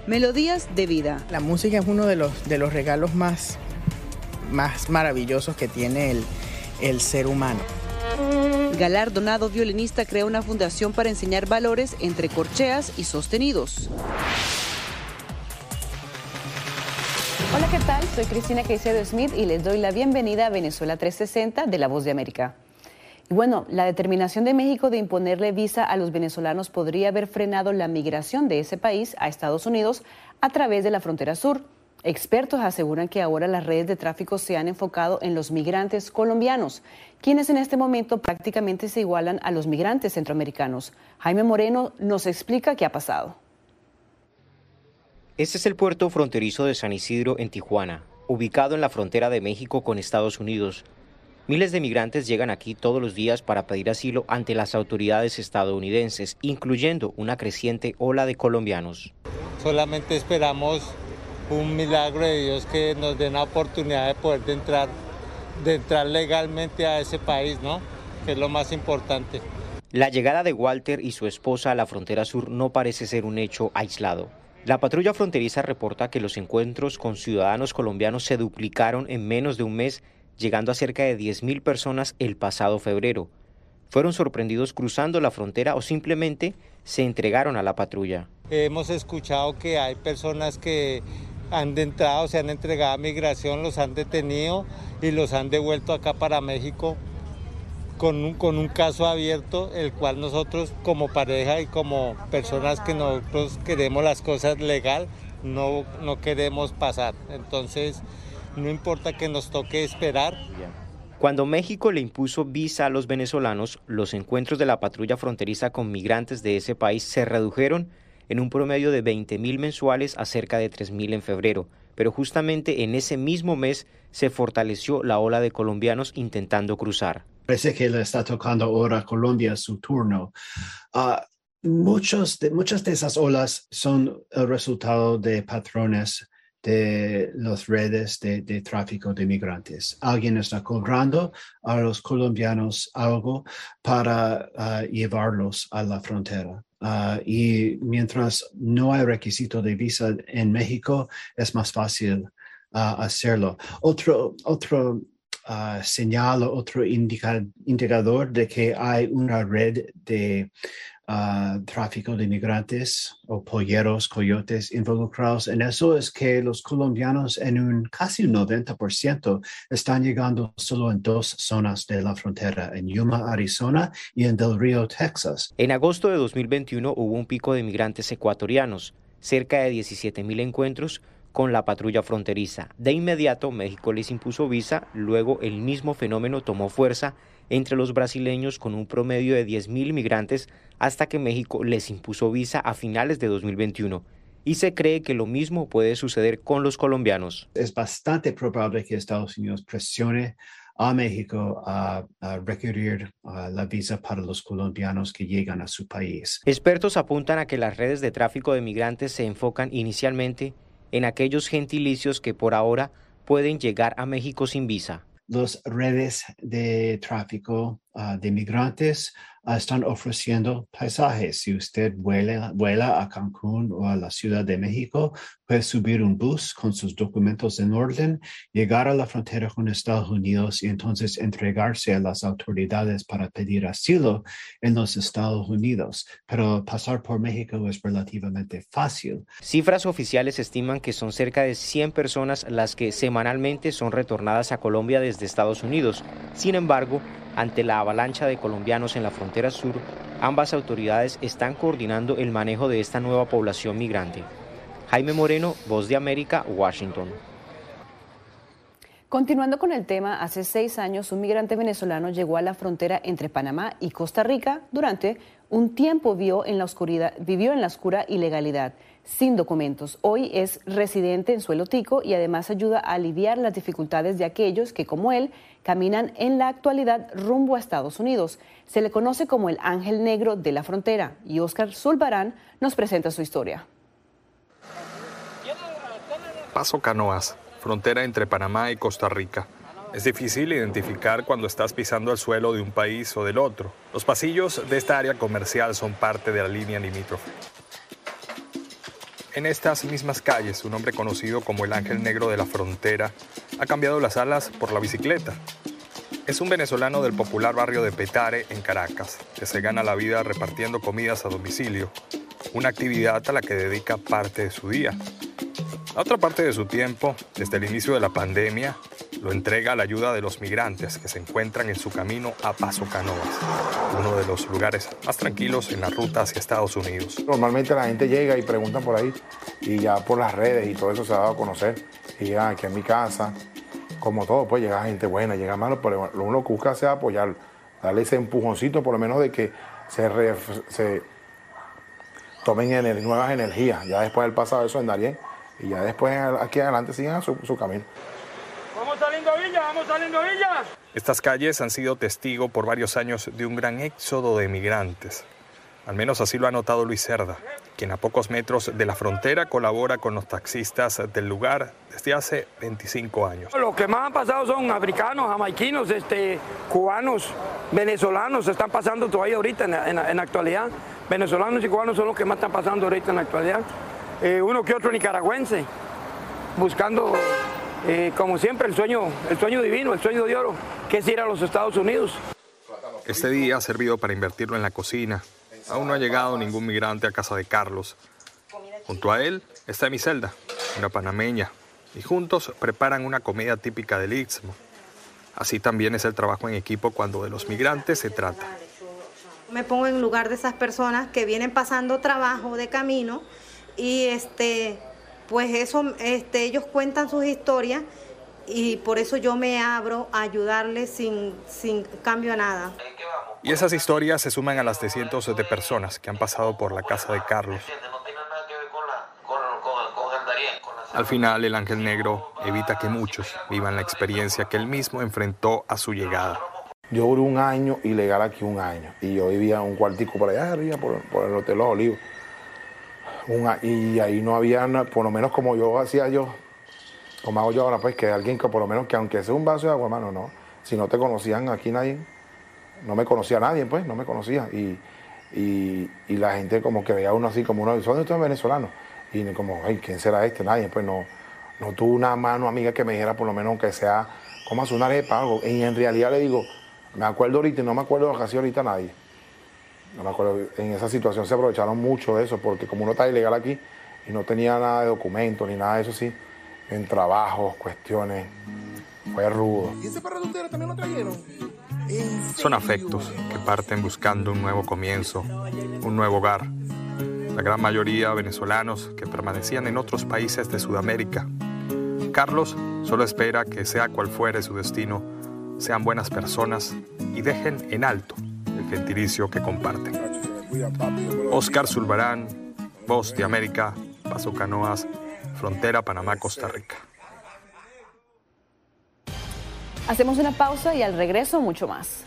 Melodías de vida. La música es uno de los, de los regalos más, más maravillosos que tiene el, el ser humano. Galardonado violinista crea una fundación para enseñar valores entre corcheas y sostenidos. Hola, ¿qué tal? Soy Cristina Caicedo Smith y les doy la bienvenida a Venezuela 360 de La Voz de América. Y bueno, la determinación de México de imponerle visa a los venezolanos podría haber frenado la migración de ese país a Estados Unidos a través de la frontera sur. Expertos aseguran que ahora las redes de tráfico se han enfocado en los migrantes colombianos, quienes en este momento prácticamente se igualan a los migrantes centroamericanos. Jaime Moreno nos explica qué ha pasado. Este es el puerto fronterizo de San Isidro en Tijuana, ubicado en la frontera de México con Estados Unidos. Miles de migrantes llegan aquí todos los días para pedir asilo ante las autoridades estadounidenses, incluyendo una creciente ola de colombianos. Solamente esperamos un milagro de Dios que nos den la oportunidad de poder de entrar, de entrar legalmente a ese país, ¿no? Que es lo más importante. La llegada de Walter y su esposa a la frontera sur no parece ser un hecho aislado. La patrulla fronteriza reporta que los encuentros con ciudadanos colombianos se duplicaron en menos de un mes, llegando a cerca de 10.000 personas el pasado febrero. Fueron sorprendidos cruzando la frontera o simplemente se entregaron a la patrulla. Hemos escuchado que hay personas que han entrado, se han entregado a migración, los han detenido y los han devuelto acá para México con un, con un caso abierto, el cual nosotros como pareja y como personas que nosotros queremos las cosas legal, no, no queremos pasar. Entonces, no importa que nos toque esperar. Cuando México le impuso visa a los venezolanos, los encuentros de la patrulla fronteriza con migrantes de ese país se redujeron en un promedio de 20.000 mensuales a cerca de 3.000 en febrero, pero justamente en ese mismo mes se fortaleció la ola de colombianos intentando cruzar. Parece que le está tocando ahora Colombia su turno. De, muchas de esas olas son el resultado de patrones de las redes de, tráfico de migrantes. Alguien está cobrando a los colombianos algo para uh, llevarlos a la frontera. Uh, y mientras no hay requisito de visa en México, es más fácil uh, hacerlo. Otro, otro uh, señal, otro indica, indicador de que hay una red de uh, tráfico de migrantes o polleros, coyotes involucrados en eso es que los colombianos en un casi un 90% están llegando solo en dos zonas de la frontera, en Yuma, Arizona y en Del Río, Texas. En agosto de 2021 hubo un pico de migrantes ecuatorianos, cerca de 17 mil encuentros con la patrulla fronteriza. De inmediato México les impuso visa, luego el mismo fenómeno tomó fuerza entre los brasileños con un promedio de 10.000 migrantes hasta que México les impuso visa a finales de 2021. Y se cree que lo mismo puede suceder con los colombianos. Es bastante probable que Estados Unidos presione a México a, a requerir la visa para los colombianos que llegan a su país. Expertos apuntan a que las redes de tráfico de migrantes se enfocan inicialmente en aquellos gentilicios que por ahora pueden llegar a México sin visa. Las redes de tráfico uh, de migrantes están ofreciendo paisajes. Si usted vuela, vuela a Cancún o a la Ciudad de México, puede subir un bus con sus documentos en orden, llegar a la frontera con Estados Unidos y entonces entregarse a las autoridades para pedir asilo en los Estados Unidos. Pero pasar por México es relativamente fácil. Cifras oficiales estiman que son cerca de 100 personas las que semanalmente son retornadas a Colombia desde Estados Unidos. Sin embargo, ante la avalancha de colombianos en la frontera sur, ambas autoridades están coordinando el manejo de esta nueva población migrante. Jaime Moreno, Voz de América, Washington. Continuando con el tema, hace seis años un migrante venezolano llegó a la frontera entre Panamá y Costa Rica. Durante un tiempo vivió en la oscuridad, vivió en la oscura ilegalidad, sin documentos. Hoy es residente en Suelo Tico y además ayuda a aliviar las dificultades de aquellos que, como él, caminan en la actualidad rumbo a Estados Unidos. Se le conoce como el ángel negro de la frontera y Oscar Zulbarán nos presenta su historia. Paso Canoas, frontera entre Panamá y Costa Rica. Es difícil identificar cuando estás pisando el suelo de un país o del otro. Los pasillos de esta área comercial son parte de la línea limítrofe. En estas mismas calles, un hombre conocido como el Ángel Negro de la Frontera ha cambiado las alas por la bicicleta. Es un venezolano del popular barrio de Petare, en Caracas, que se gana la vida repartiendo comidas a domicilio, una actividad a la que dedica parte de su día. La otra parte de su tiempo, desde el inicio de la pandemia, lo entrega a la ayuda de los migrantes que se encuentran en su camino a Paso Canoas, uno de los lugares más tranquilos en la ruta hacia Estados Unidos. Normalmente la gente llega y pregunta por ahí y ya por las redes y todo eso se ha dado a conocer y llegan aquí a mi casa, como todo, pues llega gente buena, llega malo, pero lo único que busca es apoyar, darle ese empujoncito por lo menos de que se, se tomen nuevas energías. Ya después del pasado eso andaría y ya después aquí adelante sigan su, su camino. Vamos saliendo Villa, vamos saliendo Villa. Estas calles han sido testigo por varios años de un gran éxodo de migrantes. Al menos así lo ha notado Luis Cerda, quien a pocos metros de la frontera colabora con los taxistas del lugar desde hace 25 años. Lo que más han pasado son africanos, jamaiquinos, este, cubanos, venezolanos, están pasando todavía ahorita en, la actualidad. Venezolanos y cubanos son los que más están pasando ahorita en la actualidad. Eh, uno que otro nicaragüense, buscando eh, como siempre, el sueño, el sueño divino, el sueño de oro, que es ir a los Estados Unidos. Este día ha servido para invertirlo en la cocina. Aún no ha llegado ningún migrante a casa de Carlos. Junto a él está mi celda, una panameña, y juntos preparan una comida típica del Istmo. Así también es el trabajo en equipo cuando de los migrantes se trata. Me pongo en lugar de esas personas que vienen pasando trabajo de camino y este pues eso, este, ellos cuentan sus historias y por eso yo me abro a ayudarles sin, sin cambio a nada. Y esas historias se suman a las de cientos de personas que han pasado por la casa de Carlos. Al final, el ángel negro evita que muchos vivan la experiencia que él mismo enfrentó a su llegada. Yo duré un año ilegal aquí un año y yo vivía un cuartico por allá arriba, por, por el Hotel Los Olivos y ahí no había, por lo menos como yo hacía yo, como hago yo ahora, pues que alguien que por lo menos que aunque sea un vaso de agua, hermano, no. Si no te conocían aquí nadie, no me conocía nadie, pues, no me conocía. Y, la gente como que veía a uno así como uno, ¿son estos venezolanos? Y como, ay, ¿quién será este? Nadie, pues no, no tuvo una mano amiga que me dijera por lo menos que sea, ¿cómo hacer una arepa? Y en realidad le digo, me acuerdo ahorita y no me acuerdo casi ahorita nadie no me acuerdo, en esa situación se aprovecharon mucho de eso, porque como uno está ilegal aquí y no tenía nada de documentos ni nada de eso, sí, en trabajos, cuestiones, fue rudo. ¿Y ese también lo trajeron? Son afectos que parten buscando un nuevo comienzo, un nuevo hogar. La gran mayoría venezolanos que permanecían en otros países de Sudamérica. Carlos solo espera que sea cual fuere su destino, sean buenas personas y dejen en alto gentilicio que comparten. Oscar Zulbarán, Voz de América, Paso Canoas, Frontera Panamá-Costa Rica. Hacemos una pausa y al regreso mucho más.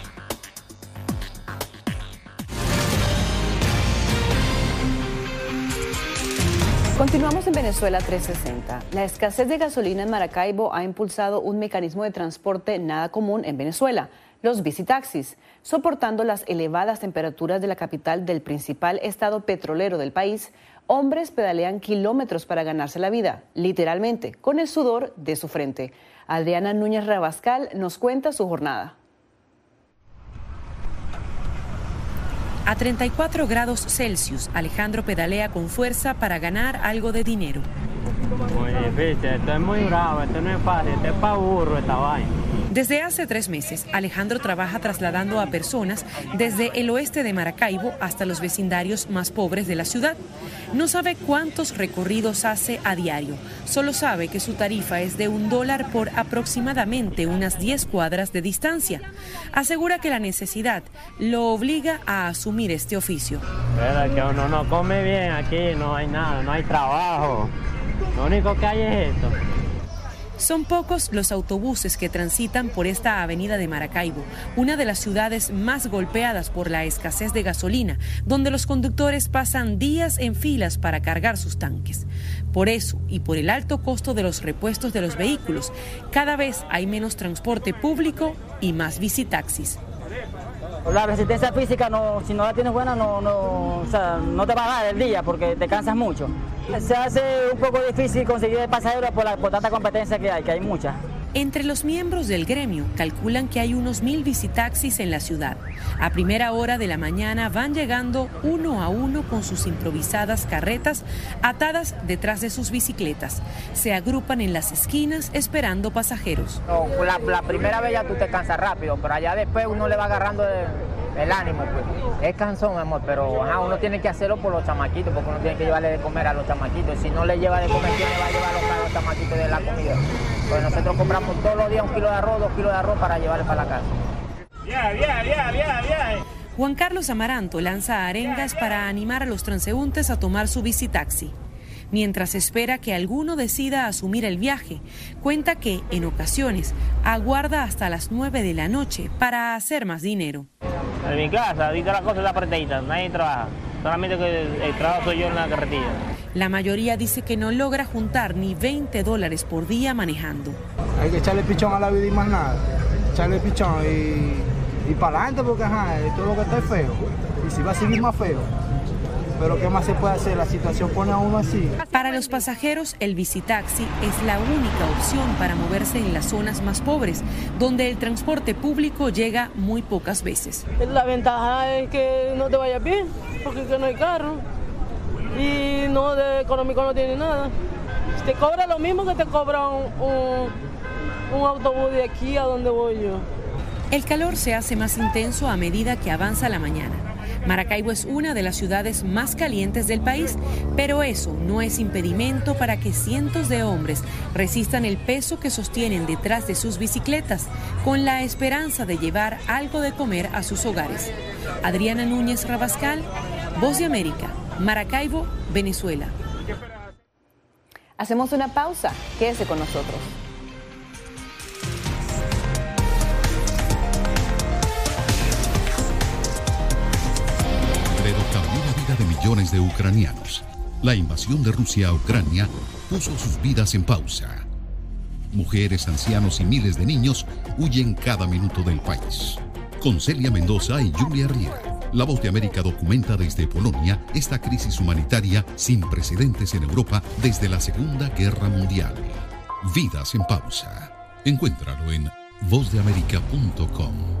Continuamos en Venezuela 360. La escasez de gasolina en Maracaibo ha impulsado un mecanismo de transporte nada común en Venezuela, los bicitaxis. Soportando las elevadas temperaturas de la capital del principal estado petrolero del país, hombres pedalean kilómetros para ganarse la vida, literalmente, con el sudor de su frente. Adriana Núñez Rabascal nos cuenta su jornada. A 34 grados Celsius, Alejandro pedalea con fuerza para ganar algo de dinero. Muy difícil, esto es muy bravo, esto no es fácil, esto es para burro esta vaina. Desde hace tres meses, Alejandro trabaja trasladando a personas desde el oeste de Maracaibo hasta los vecindarios más pobres de la ciudad. No sabe cuántos recorridos hace a diario, solo sabe que su tarifa es de un dólar por aproximadamente unas 10 cuadras de distancia. Asegura que la necesidad lo obliga a asumir este oficio. Pero que uno no come bien aquí, no hay nada, no hay trabajo. Lo único que hay es esto. Son pocos los autobuses que transitan por esta avenida de Maracaibo, una de las ciudades más golpeadas por la escasez de gasolina, donde los conductores pasan días en filas para cargar sus tanques. Por eso, y por el alto costo de los repuestos de los vehículos, cada vez hay menos transporte público y más visitaxis. La resistencia física, no, si no la tienes buena, no, no, o sea, no te va a dar el día porque te cansas mucho. Se hace un poco difícil conseguir pasajeros por, la, por tanta competencia que hay, que hay mucha. Entre los miembros del gremio calculan que hay unos mil visitaxis en la ciudad. A primera hora de la mañana van llegando uno a uno con sus improvisadas carretas atadas detrás de sus bicicletas. Se agrupan en las esquinas esperando pasajeros. La, primera vez ya tú te cansas rápido, pero allá después uno le va agarrando el, ánimo. Pues. Es cansón, amor, pero uno tiene que hacerlo por los chamaquitos, porque uno tiene que llevarle de comer a los chamaquitos. Si no le lleva de comer, ¿quién le va a llevar a los chamaquitos de la comida? Pues nosotros compramos todos los días un kilo de arroz, dos kilos de arroz para llevarle para la casa. Bien, bien, bien, bien, bien. Juan Carlos Amaranto lanza arengas para animar a los transeúntes a tomar su visitaxi. Mientras espera que alguno decida asumir el viaje, cuenta que, en ocasiones, aguarda hasta las 9 de la noche para hacer más dinero. En mi casa, ahorita la cosa está apretadita, nadie trabaja. Solamente que el trabajo soy yo en la carretilla. La mayoría dice que no logra juntar ni 20 dólares por día manejando. Hay que echarle pichón a la vida y más nada. Echarle pichón y, y para adelante porque ajá, todo lo que está es feo. Y si va a seguir más feo. Pero ¿qué más se puede hacer? La situación pone a uno así. Para los pasajeros, el visitaxi es la única opción para moverse en las zonas más pobres, donde el transporte público llega muy pocas veces. La ventaja es que no te vayas bien, porque no hay carro y no de económico no tiene nada. Te cobra lo mismo que te cobra un, un, un, autobús de aquí a donde voy yo. El calor se hace más intenso a medida que avanza la mañana. Maracaibo es una de las ciudades más calientes del país, pero eso no es impedimento para que cientos de hombres resistan el peso que sostienen detrás de sus bicicletas, con la esperanza de llevar algo de comer a sus hogares. Adriana Núñez Rabascal, Voz de América, Maracaibo, Venezuela. Hacemos una pausa. Quédese con nosotros. Millones de ucranianos. La invasión de Rusia a Ucrania puso sus vidas en pausa. Mujeres, ancianos y miles de niños huyen cada minuto del país. Con Celia Mendoza y Julia Riera. La Voz de América documenta desde Polonia esta crisis humanitaria sin precedentes en Europa desde la Segunda Guerra Mundial. Vidas en pausa. Encuéntralo en vozdeamerica.com.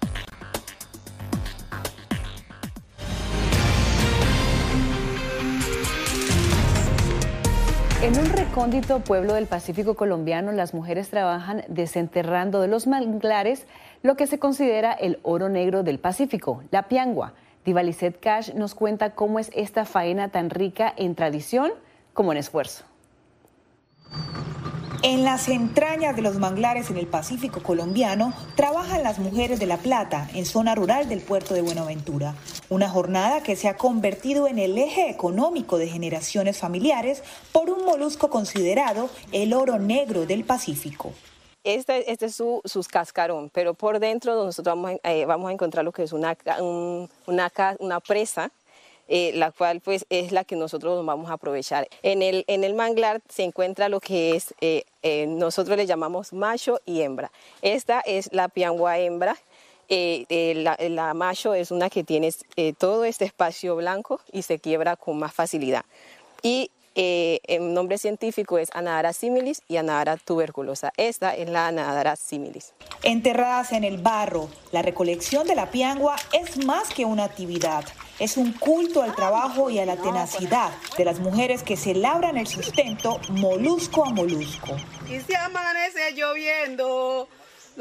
En un recóndito pueblo del Pacífico colombiano, las mujeres trabajan desenterrando de los manglares lo que se considera el oro negro del Pacífico, la piangua. Divalicet Cash nos cuenta cómo es esta faena tan rica en tradición como en esfuerzo. En las entrañas de los manglares en el Pacífico colombiano trabajan las mujeres de La Plata, en zona rural del puerto de Buenaventura. Una jornada que se ha convertido en el eje económico de generaciones familiares por un molusco considerado el oro negro del Pacífico. Este, este es su, sus cascarón, pero por dentro nosotros vamos, a- eh, encontrar lo que es una, una presa, eh, la cual pues es la que nosotros nos vamos a aprovechar. En el, en el manglar se encuentra lo que es, eh, eh, nosotros le llamamos macho y hembra. Esta es la piangua hembra. la, la macho es una que tiene todo este espacio blanco y se quiebra con más facilidad. Y eh, el nombre científico es Anadara similis y Anadara tuberculosa. Esta es la Anadara similis. Enterradas en el barro, la recolección de la piangua es más que una actividad. Es un culto al trabajo y a la tenacidad de las mujeres que se labran el sustento molusco a molusco. Y si amanece lloviendo,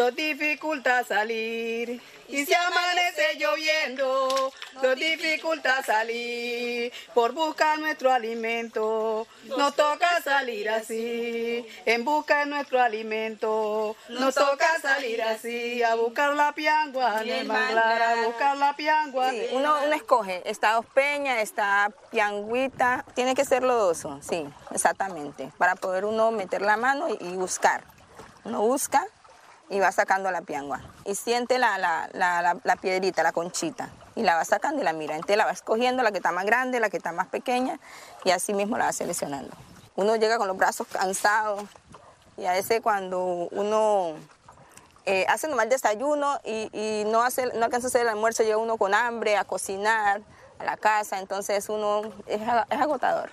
nos dificulta salir. Y si amanece lloviendo, nos dificulta salir. Por buscar nuestro alimento, nos toca salir así. En busca de nuestro alimento, nos toca salir así. A buscar la piangua en el manglar, a buscar la piangua. Sí, uno, uno escoge, está ospeña, está pianguita, tiene que ser lodoso, sí, exactamente, para poder uno meter la mano y, y buscar. Uno busca y va sacando la piangua y siente la, la, la, la- piedrita, la conchita, y la va sacando y la mira. Entonces la va escogiendo, la que está más grande, la que está más pequeña, y así mismo la va seleccionando. Uno llega con los brazos cansados y a veces cuando uno eh, hace el desayuno y, y no, hace, no alcanza a hacer el almuerzo, llega uno con hambre a cocinar a la casa, entonces uno es, es agotador.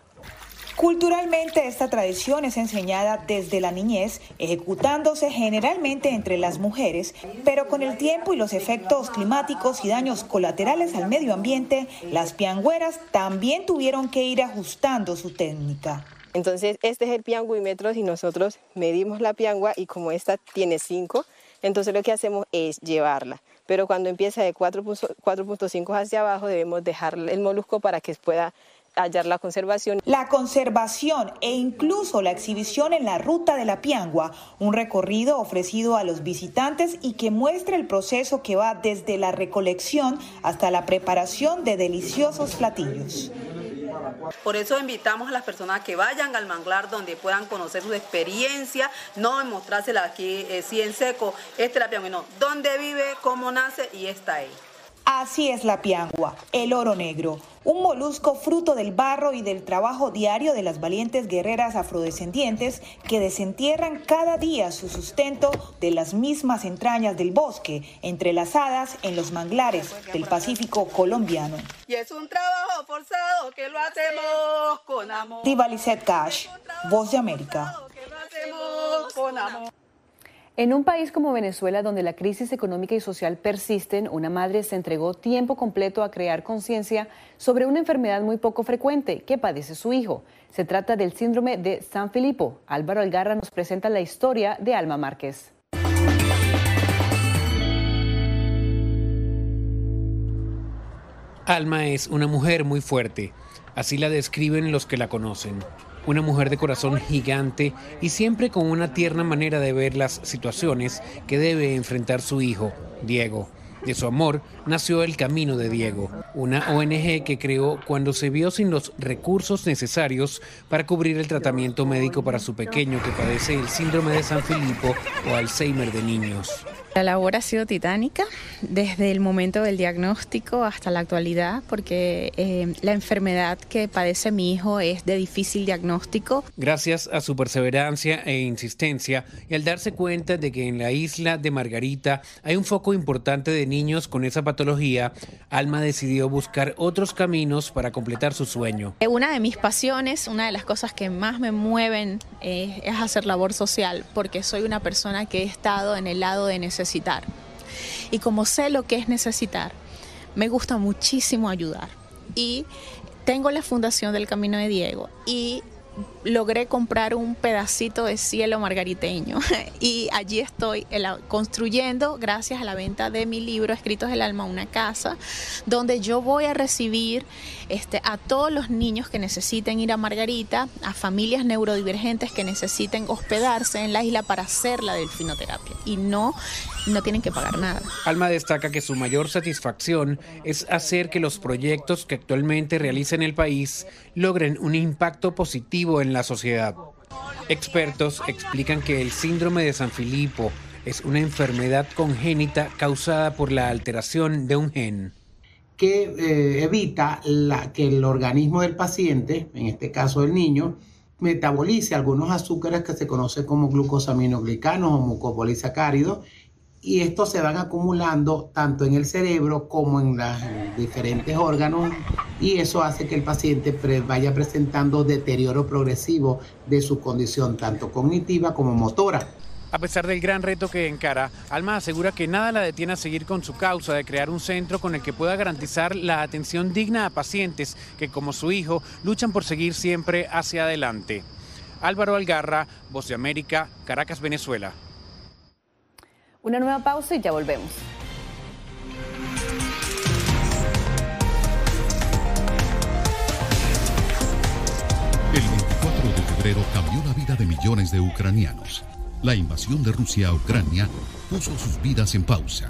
Culturalmente esta tradición es enseñada desde la niñez, ejecutándose generalmente entre las mujeres, pero con el tiempo y los efectos climáticos y daños colaterales al medio ambiente, las piangüeras también tuvieron que ir ajustando su técnica. Entonces, este es el pianguímetro y nosotros medimos la piangua y como esta tiene 5, entonces lo que hacemos es llevarla. Pero cuando empieza de 4.5 4.5 hacia abajo debemos dejar el molusco para que pueda hallar la conservación. La conservación e incluso la exhibición en la ruta de la piangua, un recorrido ofrecido a los visitantes y que muestra el proceso que va desde la recolección hasta la preparación de deliciosos platillos. Por eso invitamos a las personas que vayan al manglar donde puedan conocer su experiencia, no mostrársela aquí eh, sí en seco, este es la piangua, no, dónde vive, cómo nace y está ahí. Así es la piangua, el oro negro, un molusco fruto del barro y del trabajo diario de las valientes guerreras afrodescendientes que desentierran cada día su sustento de las mismas entrañas del bosque, entrelazadas en los manglares del Pacífico colombiano. Y es un trabajo forzado que lo hacemos con amor. Diva Cash, Voz de América. Lo hacemos con amor. En un país como Venezuela, donde la crisis económica y social persisten, una madre se entregó tiempo completo a crear conciencia sobre una enfermedad muy poco frecuente que padece su hijo. Se trata del síndrome de San Filipo. Álvaro Algarra nos presenta la historia de Alma Márquez. Alma es una mujer muy fuerte, así la describen los que la conocen una mujer de corazón gigante y siempre con una tierna manera de ver las situaciones que debe enfrentar su hijo, Diego. De su amor nació el Camino de Diego, una ONG que creó cuando se vio sin los recursos necesarios para cubrir el tratamiento médico para su pequeño que padece el síndrome de San Filipo o Alzheimer de niños. La labor ha sido titánica desde el momento del diagnóstico hasta la actualidad porque eh, la enfermedad que padece mi hijo es de difícil diagnóstico. Gracias a su perseverancia e insistencia y al darse cuenta de que en la isla de Margarita hay un foco importante de niños con esa patología, Alma decidió buscar otros caminos para completar su sueño. Una de mis pasiones, una de las cosas que más me mueven eh, es hacer labor social porque soy una persona que he estado en el lado de necesidad y como sé lo que es necesitar, me gusta muchísimo ayudar. Y tengo la Fundación del Camino de Diego y logré comprar un pedacito de cielo margariteño. Y allí estoy construyendo, gracias a la venta de mi libro Escritos del Alma, una casa donde yo voy a recibir este, a todos los niños que necesiten ir a Margarita, a familias neurodivergentes que necesiten hospedarse en la isla para hacer la delfinoterapia. Y no, no tienen que pagar nada. Alma destaca que su mayor satisfacción es hacer que los proyectos que actualmente realiza en el país logren un impacto positivo en la sociedad. Expertos explican que el síndrome de San Filipo es una enfermedad congénita causada por la alteración de un gen que eh, evita que el organismo del paciente, en este caso el niño, metabolice algunos azúcares que se conocen como glucosaminoglicanos o mucopolisacáridos y estos se van acumulando tanto en el cerebro como en los diferentes órganos y eso hace que el paciente vaya presentando deterioro progresivo de su condición tanto cognitiva como motora. A pesar del gran reto que encara, Alma asegura que nada la detiene a seguir con su causa de crear un centro con el que pueda garantizar la atención digna a pacientes que, como su hijo, luchan por seguir siempre hacia adelante. Álvaro Algarra, Voz de América, Caracas, Venezuela. Una nueva pausa y ya volvemos. El 24 de febrero cambió la vida de millones de ucranianos. La invasión de Rusia a Ucrania puso sus vidas en pausa.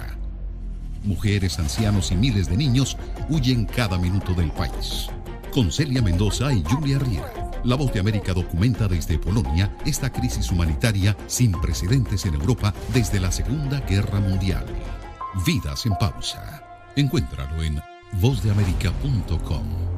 Mujeres, ancianos y miles de niños huyen cada minuto del país. Con Celia Mendoza y Julia Riera. La Voz de América documenta desde Polonia esta crisis humanitaria sin precedentes en Europa desde la Segunda Guerra Mundial. Vidas en pausa. Encuéntralo en vozdeamerica.com.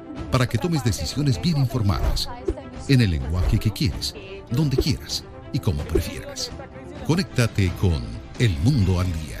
para que tomes decisiones bien informadas en el lenguaje que quieres, donde quieras y como prefieras. Conéctate con El Mundo al Día.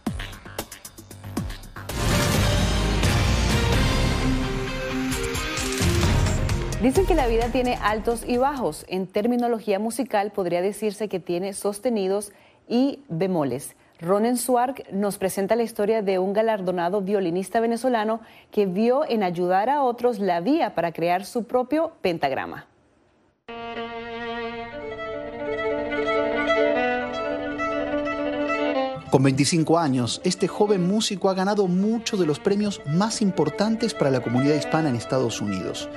Dicen que la vida tiene altos y bajos. En terminología musical podría decirse que tiene sostenidos y bemoles. Ronen Suark nos presenta la historia de un galardonado violinista venezolano que vio en ayudar a otros la vía para crear su propio pentagrama. Con 25 años, este joven músico ha ganado muchos de los premios más importantes para la comunidad hispana en Estados Unidos.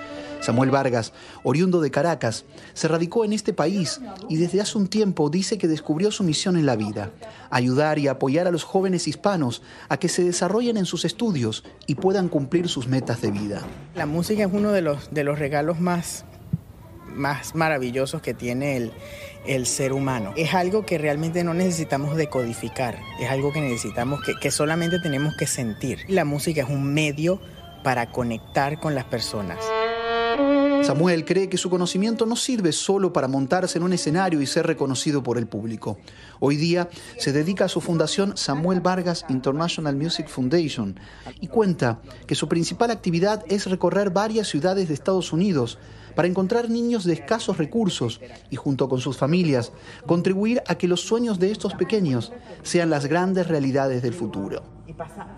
Samuel Vargas, oriundo de Caracas, se radicó en este país y desde hace un tiempo dice que descubrió su misión en la vida, ayudar y apoyar a los jóvenes hispanos a que se desarrollen en sus estudios y puedan cumplir sus metas de vida. La música es uno de los, de los regalos más, más maravillosos que tiene el, el ser humano. Es algo que realmente no necesitamos decodificar, es algo que necesitamos, que, que solamente tenemos que sentir. La música es un medio para conectar con las personas. Samuel cree que su conocimiento no sirve solo para montarse en un escenario y ser reconocido por el público. Hoy día se dedica a su fundación Samuel Vargas International Music Foundation y cuenta que su principal actividad es recorrer varias ciudades de Estados Unidos para encontrar niños de escasos recursos y junto con sus familias contribuir a que los sueños de estos pequeños sean las grandes realidades del futuro.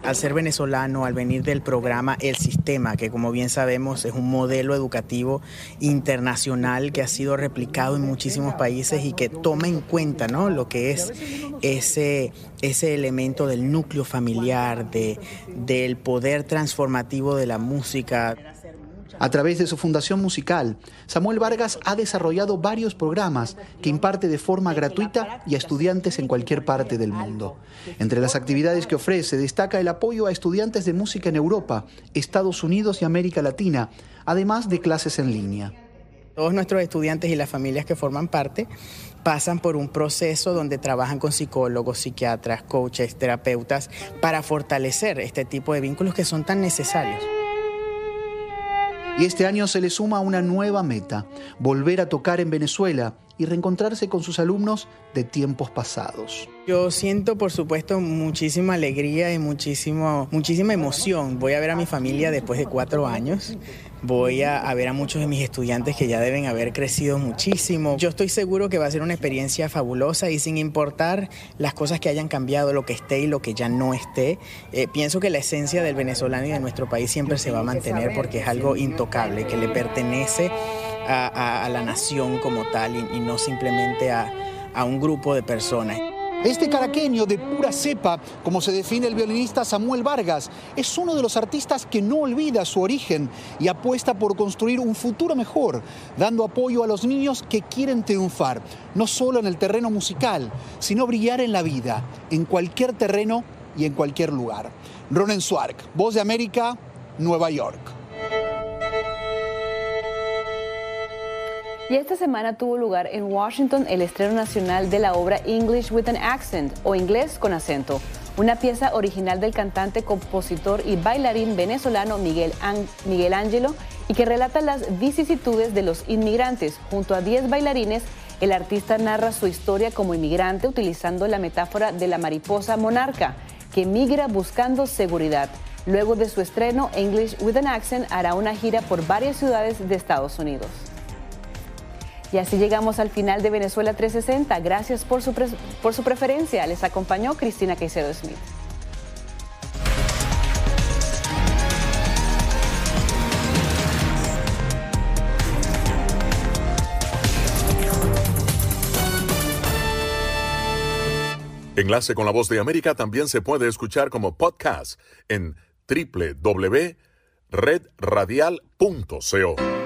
Al ser venezolano, al venir del programa El Sistema, que como bien sabemos es un modelo educativo internacional que ha sido replicado en muchísimos países y que toma en cuenta ¿no? lo que es ese, ese elemento del núcleo familiar, de, del poder transformativo de la música. A través de su fundación musical, Samuel Vargas ha desarrollado varios programas que imparte de forma gratuita y a estudiantes en cualquier parte del mundo. Entre las actividades que ofrece destaca el apoyo a estudiantes de música en Europa, Estados Unidos y América Latina, además de clases en línea. Todos nuestros estudiantes y las familias que forman parte pasan por un proceso donde trabajan con psicólogos, psiquiatras, coaches, terapeutas, para fortalecer este tipo de vínculos que son tan necesarios. Y este año se le suma una nueva meta, volver a tocar en Venezuela y reencontrarse con sus alumnos de tiempos pasados. Yo siento, por supuesto, muchísima alegría y muchísimo, muchísima emoción. Voy a ver a mi familia después de cuatro años. Voy a, ver a muchos de mis estudiantes que ya deben haber crecido muchísimo. Yo estoy seguro que va a ser una experiencia fabulosa y sin importar las cosas que hayan cambiado, lo que esté y lo que ya no esté, eh, pienso que la esencia del venezolano y de nuestro país siempre se va a mantener porque es algo intocable, que le pertenece a, la nación como tal y no simplemente a, a un grupo de personas. Este caraqueño de pura cepa, como se define el violinista Samuel Vargas, es uno de los artistas que no olvida su origen y apuesta por construir un futuro mejor, dando apoyo a los niños que quieren triunfar, no solo en el terreno musical, sino brillar en la vida, en cualquier terreno y en cualquier lugar. Ronen Swark, Voz de América, Nueva York. Y esta semana tuvo lugar en Washington el estreno nacional de la obra English with an Accent o Inglés con acento, una pieza original del cantante, compositor y bailarín venezolano Miguel, An Ángelo y que relata las vicisitudes de los inmigrantes. Junto a 10 bailarines, el artista narra su historia como inmigrante utilizando la metáfora de la mariposa monarca que migra buscando seguridad. Luego de su estreno, English with an Accent hará una gira por varias ciudades de Estados Unidos. Y así llegamos al final de Venezuela 360. Gracias por su, por su preferencia. Les acompañó Cristina Caicedo Smith. Enlace con la voz de América también se puede escuchar como podcast en www.redradial.co.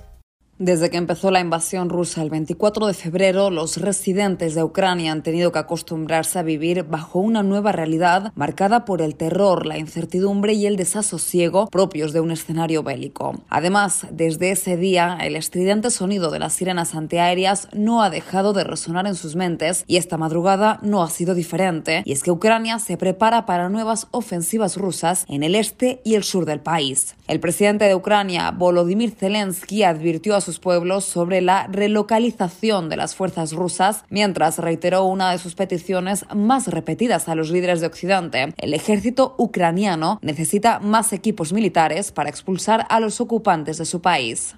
Desde que empezó la invasión rusa el 24 de febrero, los residentes de Ucrania han tenido que acostumbrarse a vivir bajo una nueva realidad marcada por el terror, la incertidumbre y el desasosiego propios de un escenario bélico. Además, desde ese día, el estridente sonido de las sirenas antiaéreas no ha dejado de resonar en sus mentes y esta madrugada no ha sido diferente. Y es que Ucrania se prepara para nuevas ofensivas rusas en el este y el sur del país. El presidente de Ucrania, Volodymyr Zelensky, advirtió a sus pueblos sobre la relocalización de las fuerzas rusas, mientras reiteró una de sus peticiones más repetidas a los líderes de Occidente. El ejército ucraniano necesita más equipos militares para expulsar a los ocupantes de su país.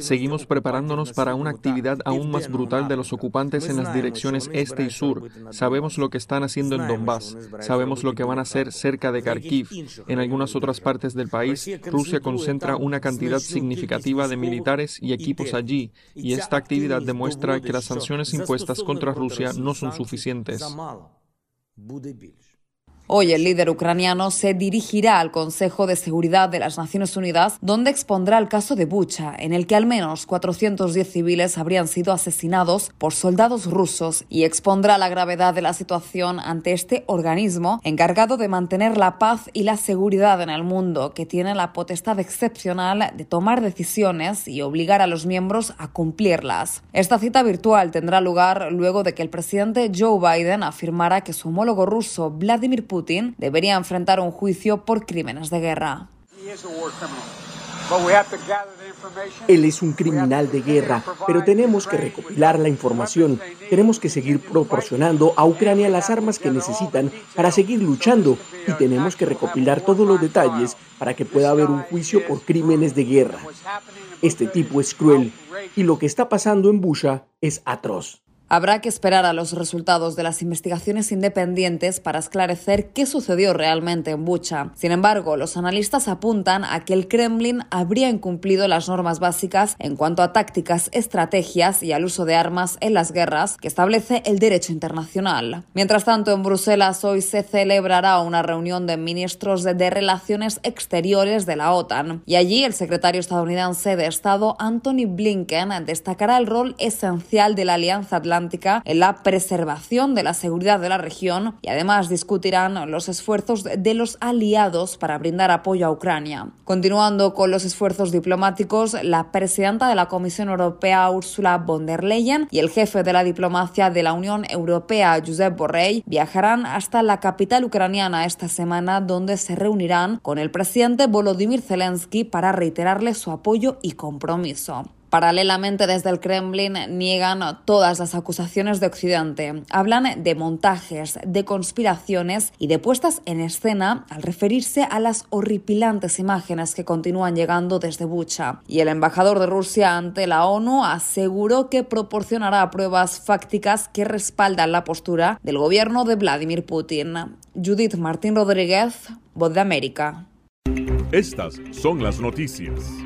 Seguimos preparándonos para una actividad aún más brutal de los ocupantes en las direcciones este y sur. Sabemos lo que están haciendo en Donbass. Sabemos lo que van a hacer cerca de Kharkiv. En algunas otras partes del país, Rusia concentra una cantidad significativa de militares y equipos allí, y esta actividad demuestra que las sanciones impuestas contra Rusia no son suficientes. Hoy el líder ucraniano se dirigirá al Consejo de Seguridad de las Naciones Unidas, donde expondrá el caso de Bucha, en el que al menos 410 civiles habrían sido asesinados por soldados rusos, y expondrá la gravedad de la situación ante este organismo encargado de mantener la paz y la seguridad en el mundo, que tiene la potestad excepcional de tomar decisiones y obligar a los miembros a cumplirlas. Esta cita virtual tendrá lugar luego de que el presidente Joe Biden afirmara que su homólogo ruso Vladimir Putin Putin debería enfrentar un juicio por crímenes de guerra. Él es un criminal de guerra, pero tenemos que recopilar la información. Tenemos que seguir proporcionando a Ucrania las armas que necesitan para seguir luchando y tenemos que recopilar todos los detalles para que pueda haber un juicio por crímenes de guerra. Este tipo es cruel y lo que está pasando en Busha es atroz. Habrá que esperar a los resultados de las investigaciones independientes para esclarecer qué sucedió realmente en Bucha. Sin embargo, los analistas apuntan a que el Kremlin habría incumplido las normas básicas en cuanto a tácticas, estrategias y al uso de armas en las guerras que establece el derecho internacional. Mientras tanto, en Bruselas hoy se celebrará una reunión de ministros de Relaciones Exteriores de la OTAN y allí el secretario estadounidense de Estado Anthony Blinken destacará el rol esencial de la Alianza Atlántica en la preservación de la seguridad de la región y además discutirán los esfuerzos de los aliados para brindar apoyo a Ucrania. Continuando con los esfuerzos diplomáticos, la presidenta de la Comisión Europea, Ursula von der Leyen, y el jefe de la diplomacia de la Unión Europea, Josep Borrell, viajarán hasta la capital ucraniana esta semana, donde se reunirán con el presidente Volodymyr Zelensky para reiterarle su apoyo y compromiso. Paralelamente, desde el Kremlin niegan todas las acusaciones de Occidente. Hablan de montajes, de conspiraciones y de puestas en escena al referirse a las horripilantes imágenes que continúan llegando desde Bucha. Y el embajador de Rusia ante la ONU aseguró que proporcionará pruebas fácticas que respaldan la postura del gobierno de Vladimir Putin. Judith Martín Rodríguez, Voz de América. Estas son las noticias.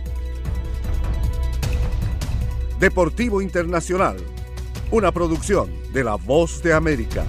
Deportivo Internacional, una producción de La Voz de América.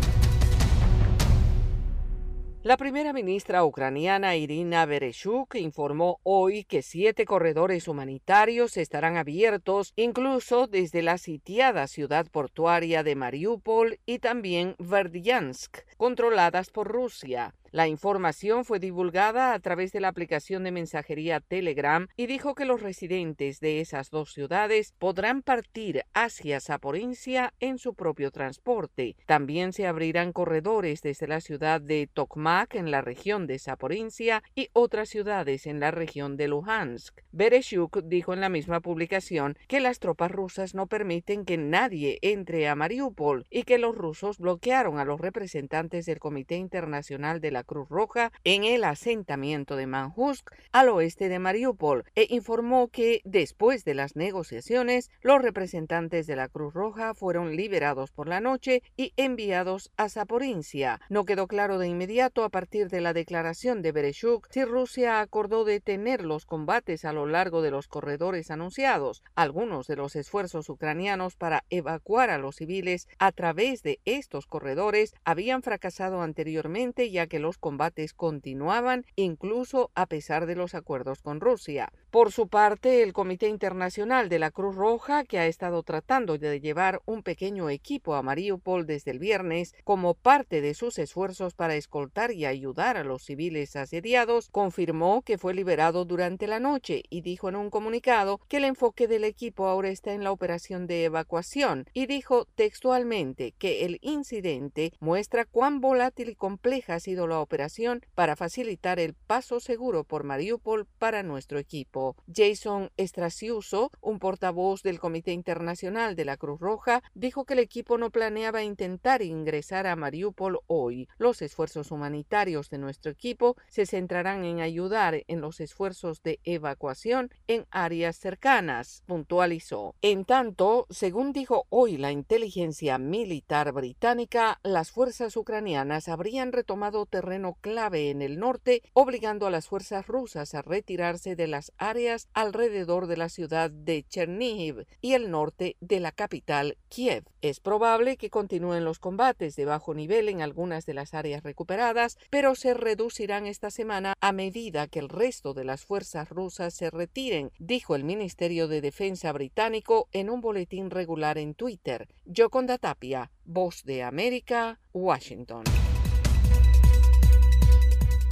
La primera ministra ucraniana Irina Bereshuk informó hoy que siete corredores humanitarios estarán abiertos incluso desde la sitiada ciudad portuaria de Mariupol y también Verdiansk, controladas por Rusia. La información fue divulgada a través de la aplicación de mensajería Telegram y dijo que los residentes de esas dos ciudades podrán partir hacia Zaporizhia en su propio transporte. También se abrirán corredores desde la ciudad de Tokmak en la región de Zaporizhia y otras ciudades en la región de Luhansk. Bereshuk dijo en la misma publicación que las tropas rusas no permiten que nadie entre a Mariupol y que los rusos bloquearon a los representantes del Comité Internacional de la Cruz Roja en el asentamiento de Manhusk al oeste de Mariupol e informó que después de las negociaciones los representantes de la Cruz Roja fueron liberados por la noche y enviados a Zaporizhia. No quedó claro de inmediato a partir de la declaración de Bereshuk si Rusia acordó detener los combates a lo largo de los corredores anunciados. Algunos de los esfuerzos ucranianos para evacuar a los civiles a través de estos corredores habían fracasado anteriormente ya que los combates continuaban incluso a pesar de los acuerdos con Rusia. Por su parte, el Comité Internacional de la Cruz Roja, que ha estado tratando de llevar un pequeño equipo a Mariupol desde el viernes como parte de sus esfuerzos para escoltar y ayudar a los civiles asediados, confirmó que fue liberado durante la noche y dijo en un comunicado que el enfoque del equipo ahora está en la operación de evacuación y dijo textualmente que el incidente muestra cuán volátil y compleja ha sido la operación para facilitar el paso seguro por Mariupol para nuestro equipo. Jason Estraciuso, un portavoz del Comité Internacional de la Cruz Roja, dijo que el equipo no planeaba intentar ingresar a Mariupol hoy. Los esfuerzos humanitarios de nuestro equipo se centrarán en ayudar en los esfuerzos de evacuación en áreas cercanas, puntualizó. En tanto, según dijo hoy la inteligencia militar británica, las fuerzas ucranianas habrían retomado terreno clave en el norte, obligando a las fuerzas rusas a retirarse de las áreas alrededor de la ciudad de Chernihiv y el norte de la capital Kiev. Es probable que continúen los combates de bajo nivel en algunas de las áreas recuperadas, pero se reducirán esta semana a medida que el resto de las fuerzas rusas se retiren, dijo el Ministerio de Defensa británico en un boletín regular en Twitter. Yoconda Tapia, Voz de América, Washington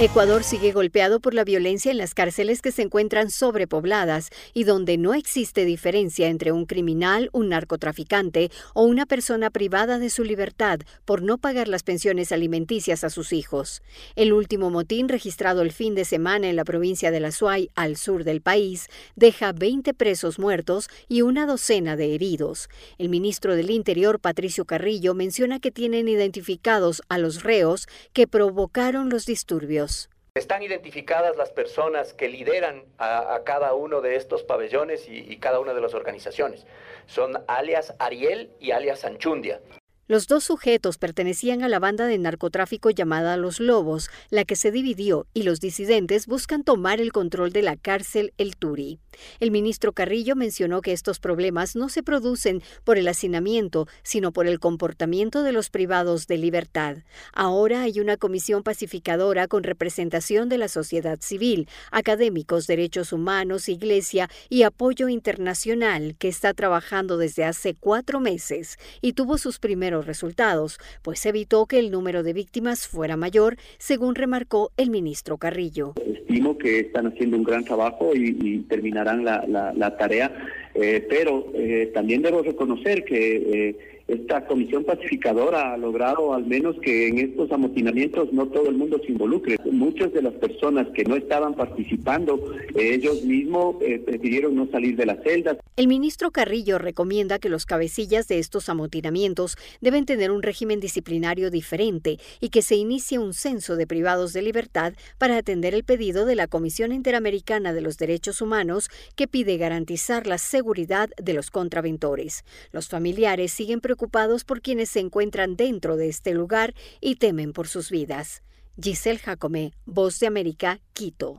Ecuador sigue golpeado por la violencia en las cárceles que se encuentran sobrepobladas y donde no existe diferencia entre un criminal, un narcotraficante o una persona privada de su libertad por no pagar las pensiones alimenticias a sus hijos. El último motín registrado el fin de semana en la provincia de La Suay, al sur del país, deja 20 presos muertos y una docena de heridos. El ministro del Interior, Patricio Carrillo, menciona que tienen identificados a los reos que provocaron los disturbios. Están identificadas las personas que lideran a, cada uno de estos pabellones y, y, cada una de las organizaciones. Son alias Ariel y alias Anchundia. Los dos sujetos pertenecían a la banda de narcotráfico llamada Los Lobos, la que se dividió, y los disidentes buscan tomar el control de la cárcel El Turi. El ministro Carrillo mencionó que estos problemas no se producen por el hacinamiento, sino por el comportamiento de los privados de libertad. Ahora hay una comisión pacificadora con representación de la sociedad civil, académicos, derechos humanos, iglesia y apoyo internacional que está trabajando desde hace cuatro meses y tuvo sus primeros resultados, pues evitó que el número de víctimas fuera mayor, según remarcó el ministro Carrillo. Estimo que están haciendo un gran trabajo y, y terminarán la, la, la tarea, eh, pero eh, también debo reconocer que eh, esta comisión pacificadora ha logrado al menos que en estos amotinamientos no todo el mundo se involucre. Muchas de las personas que no estaban participando, ellos mismos prefirieron no salir de las celdas. El ministro Carrillo recomienda que los cabecillas de estos amotinamientos deben tener un régimen disciplinario diferente y que se inicie un censo de privados de libertad para atender el pedido de la Comisión Interamericana de los Derechos Humanos que pide garantizar la seguridad de los contraventores. Los familiares siguen preocupados por quienes se encuentran dentro de este lugar y temen por sus vidas. Giselle Jacome, Voz de América, Quito.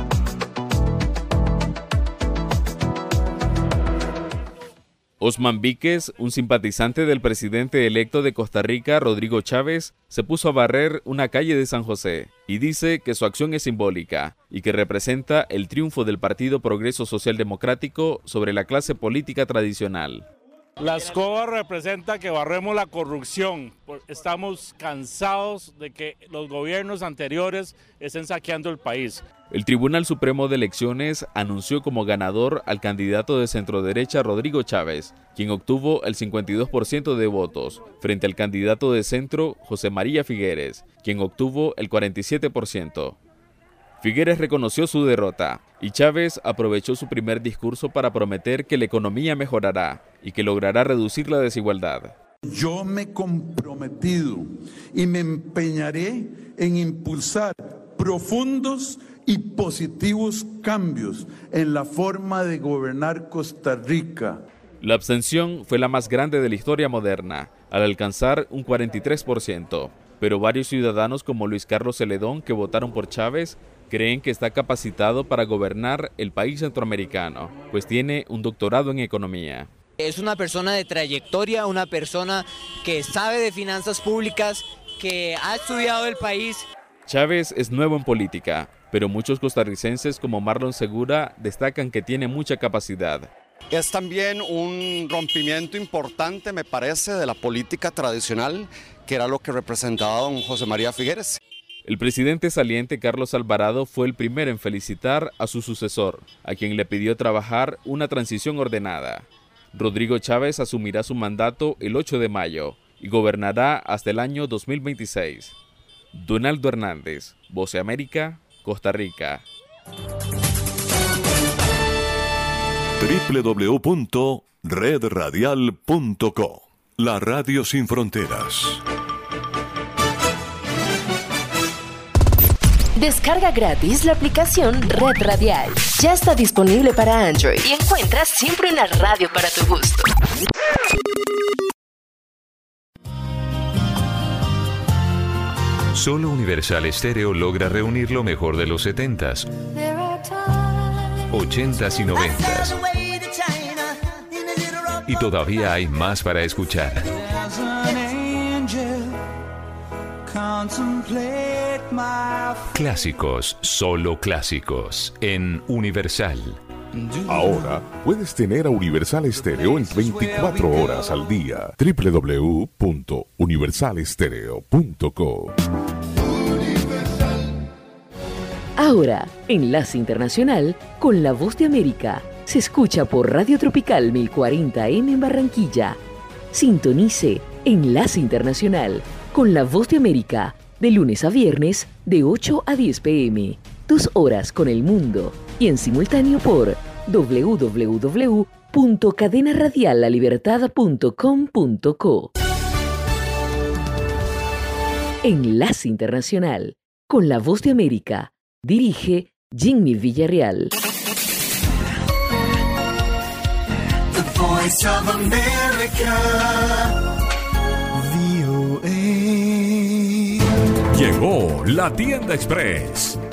Osman Víquez, un simpatizante del presidente electo de Costa Rica, Rodrigo Chávez, se puso a barrer una calle de San José y dice que su acción es simbólica y que representa el triunfo del Partido Progreso Social Democrático sobre la clase política tradicional. La escoba representa que barremos la corrupción. Estamos cansados de que los gobiernos anteriores estén saqueando el país. El Tribunal Supremo de Elecciones anunció como ganador al candidato de centroderecha Rodrigo Chávez, quien obtuvo el 52% de votos, frente al candidato de centro José María Figueres, quien obtuvo el 47%. Figueres reconoció su derrota y Chávez aprovechó su primer discurso para prometer que la economía mejorará y que logrará reducir la desigualdad. Yo me he comprometido y me empeñaré en impulsar profundos y positivos cambios en la forma de gobernar Costa Rica. La abstención fue la más grande de la historia moderna, al alcanzar un 43%, pero varios ciudadanos como Luis Carlos Celedón que votaron por Chávez creen que está capacitado para gobernar el país centroamericano, pues tiene un doctorado en economía. Es una persona de trayectoria, una persona que sabe de finanzas públicas, que ha estudiado el país. Chávez es nuevo en política, pero muchos costarricenses como Marlon Segura destacan que tiene mucha capacidad. Es también un rompimiento importante, me parece, de la política tradicional, que era lo que representaba don José María Figueres. El presidente saliente Carlos Alvarado fue el primero en felicitar a su sucesor, a quien le pidió trabajar una transición ordenada. Rodrigo Chávez asumirá su mandato el 8 de mayo y gobernará hasta el año 2026. Donaldo Hernández, Voce América, Costa Rica. www.redradial.co La Radio Sin Fronteras. Descarga gratis la aplicación Red Radial. Ya está disponible para Android y encuentras siempre una radio para tu gusto. Solo Universal Stereo logra reunir lo mejor de los 70s, 80s y 90s. Y todavía hay más para escuchar. Clásicos, solo clásicos, en Universal. Ahora puedes tener a Universal Estéreo en 24 horas al día. www.universalestereo.co Ahora, Enlace Internacional con la voz de América. Se escucha por Radio Tropical 1040M en Barranquilla. Sintonice Enlace Internacional con la voz de América de lunes a viernes de 8 a 10 pm. Dos horas con el mundo y en simultáneo por www.cadenaradiallalibertad.com.co Enlace Internacional con la voz de América. Dirige Jimmy Villarreal. The Voice of America. Llegó la Tienda Express,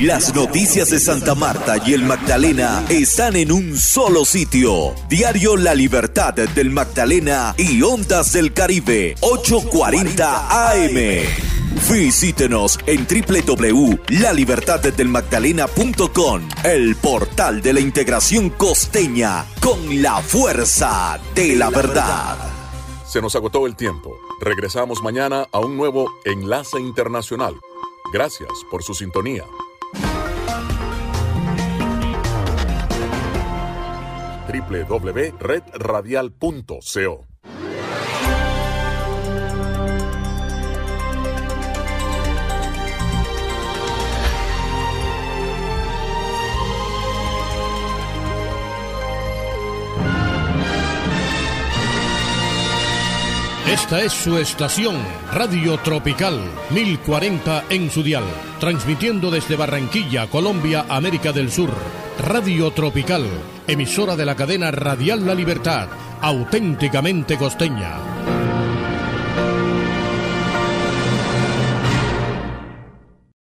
Las noticias de Santa Marta y el Magdalena están en un solo sitio. Diario La Libertad del Magdalena y Ondas del Caribe, 840 AM. Visítenos en www.lalibertaddelmagdalena.com, el portal de la integración costeña con la fuerza de la verdad. Se nos agotó el tiempo. Regresamos mañana a un nuevo Enlace Internacional. Gracias por su sintonía. www.redradial.co Esta es su estación, Radio Tropical 1040 en su dial, transmitiendo desde Barranquilla, Colombia, América del Sur. Radio Tropical, emisora de la cadena Radial La Libertad, auténticamente costeña.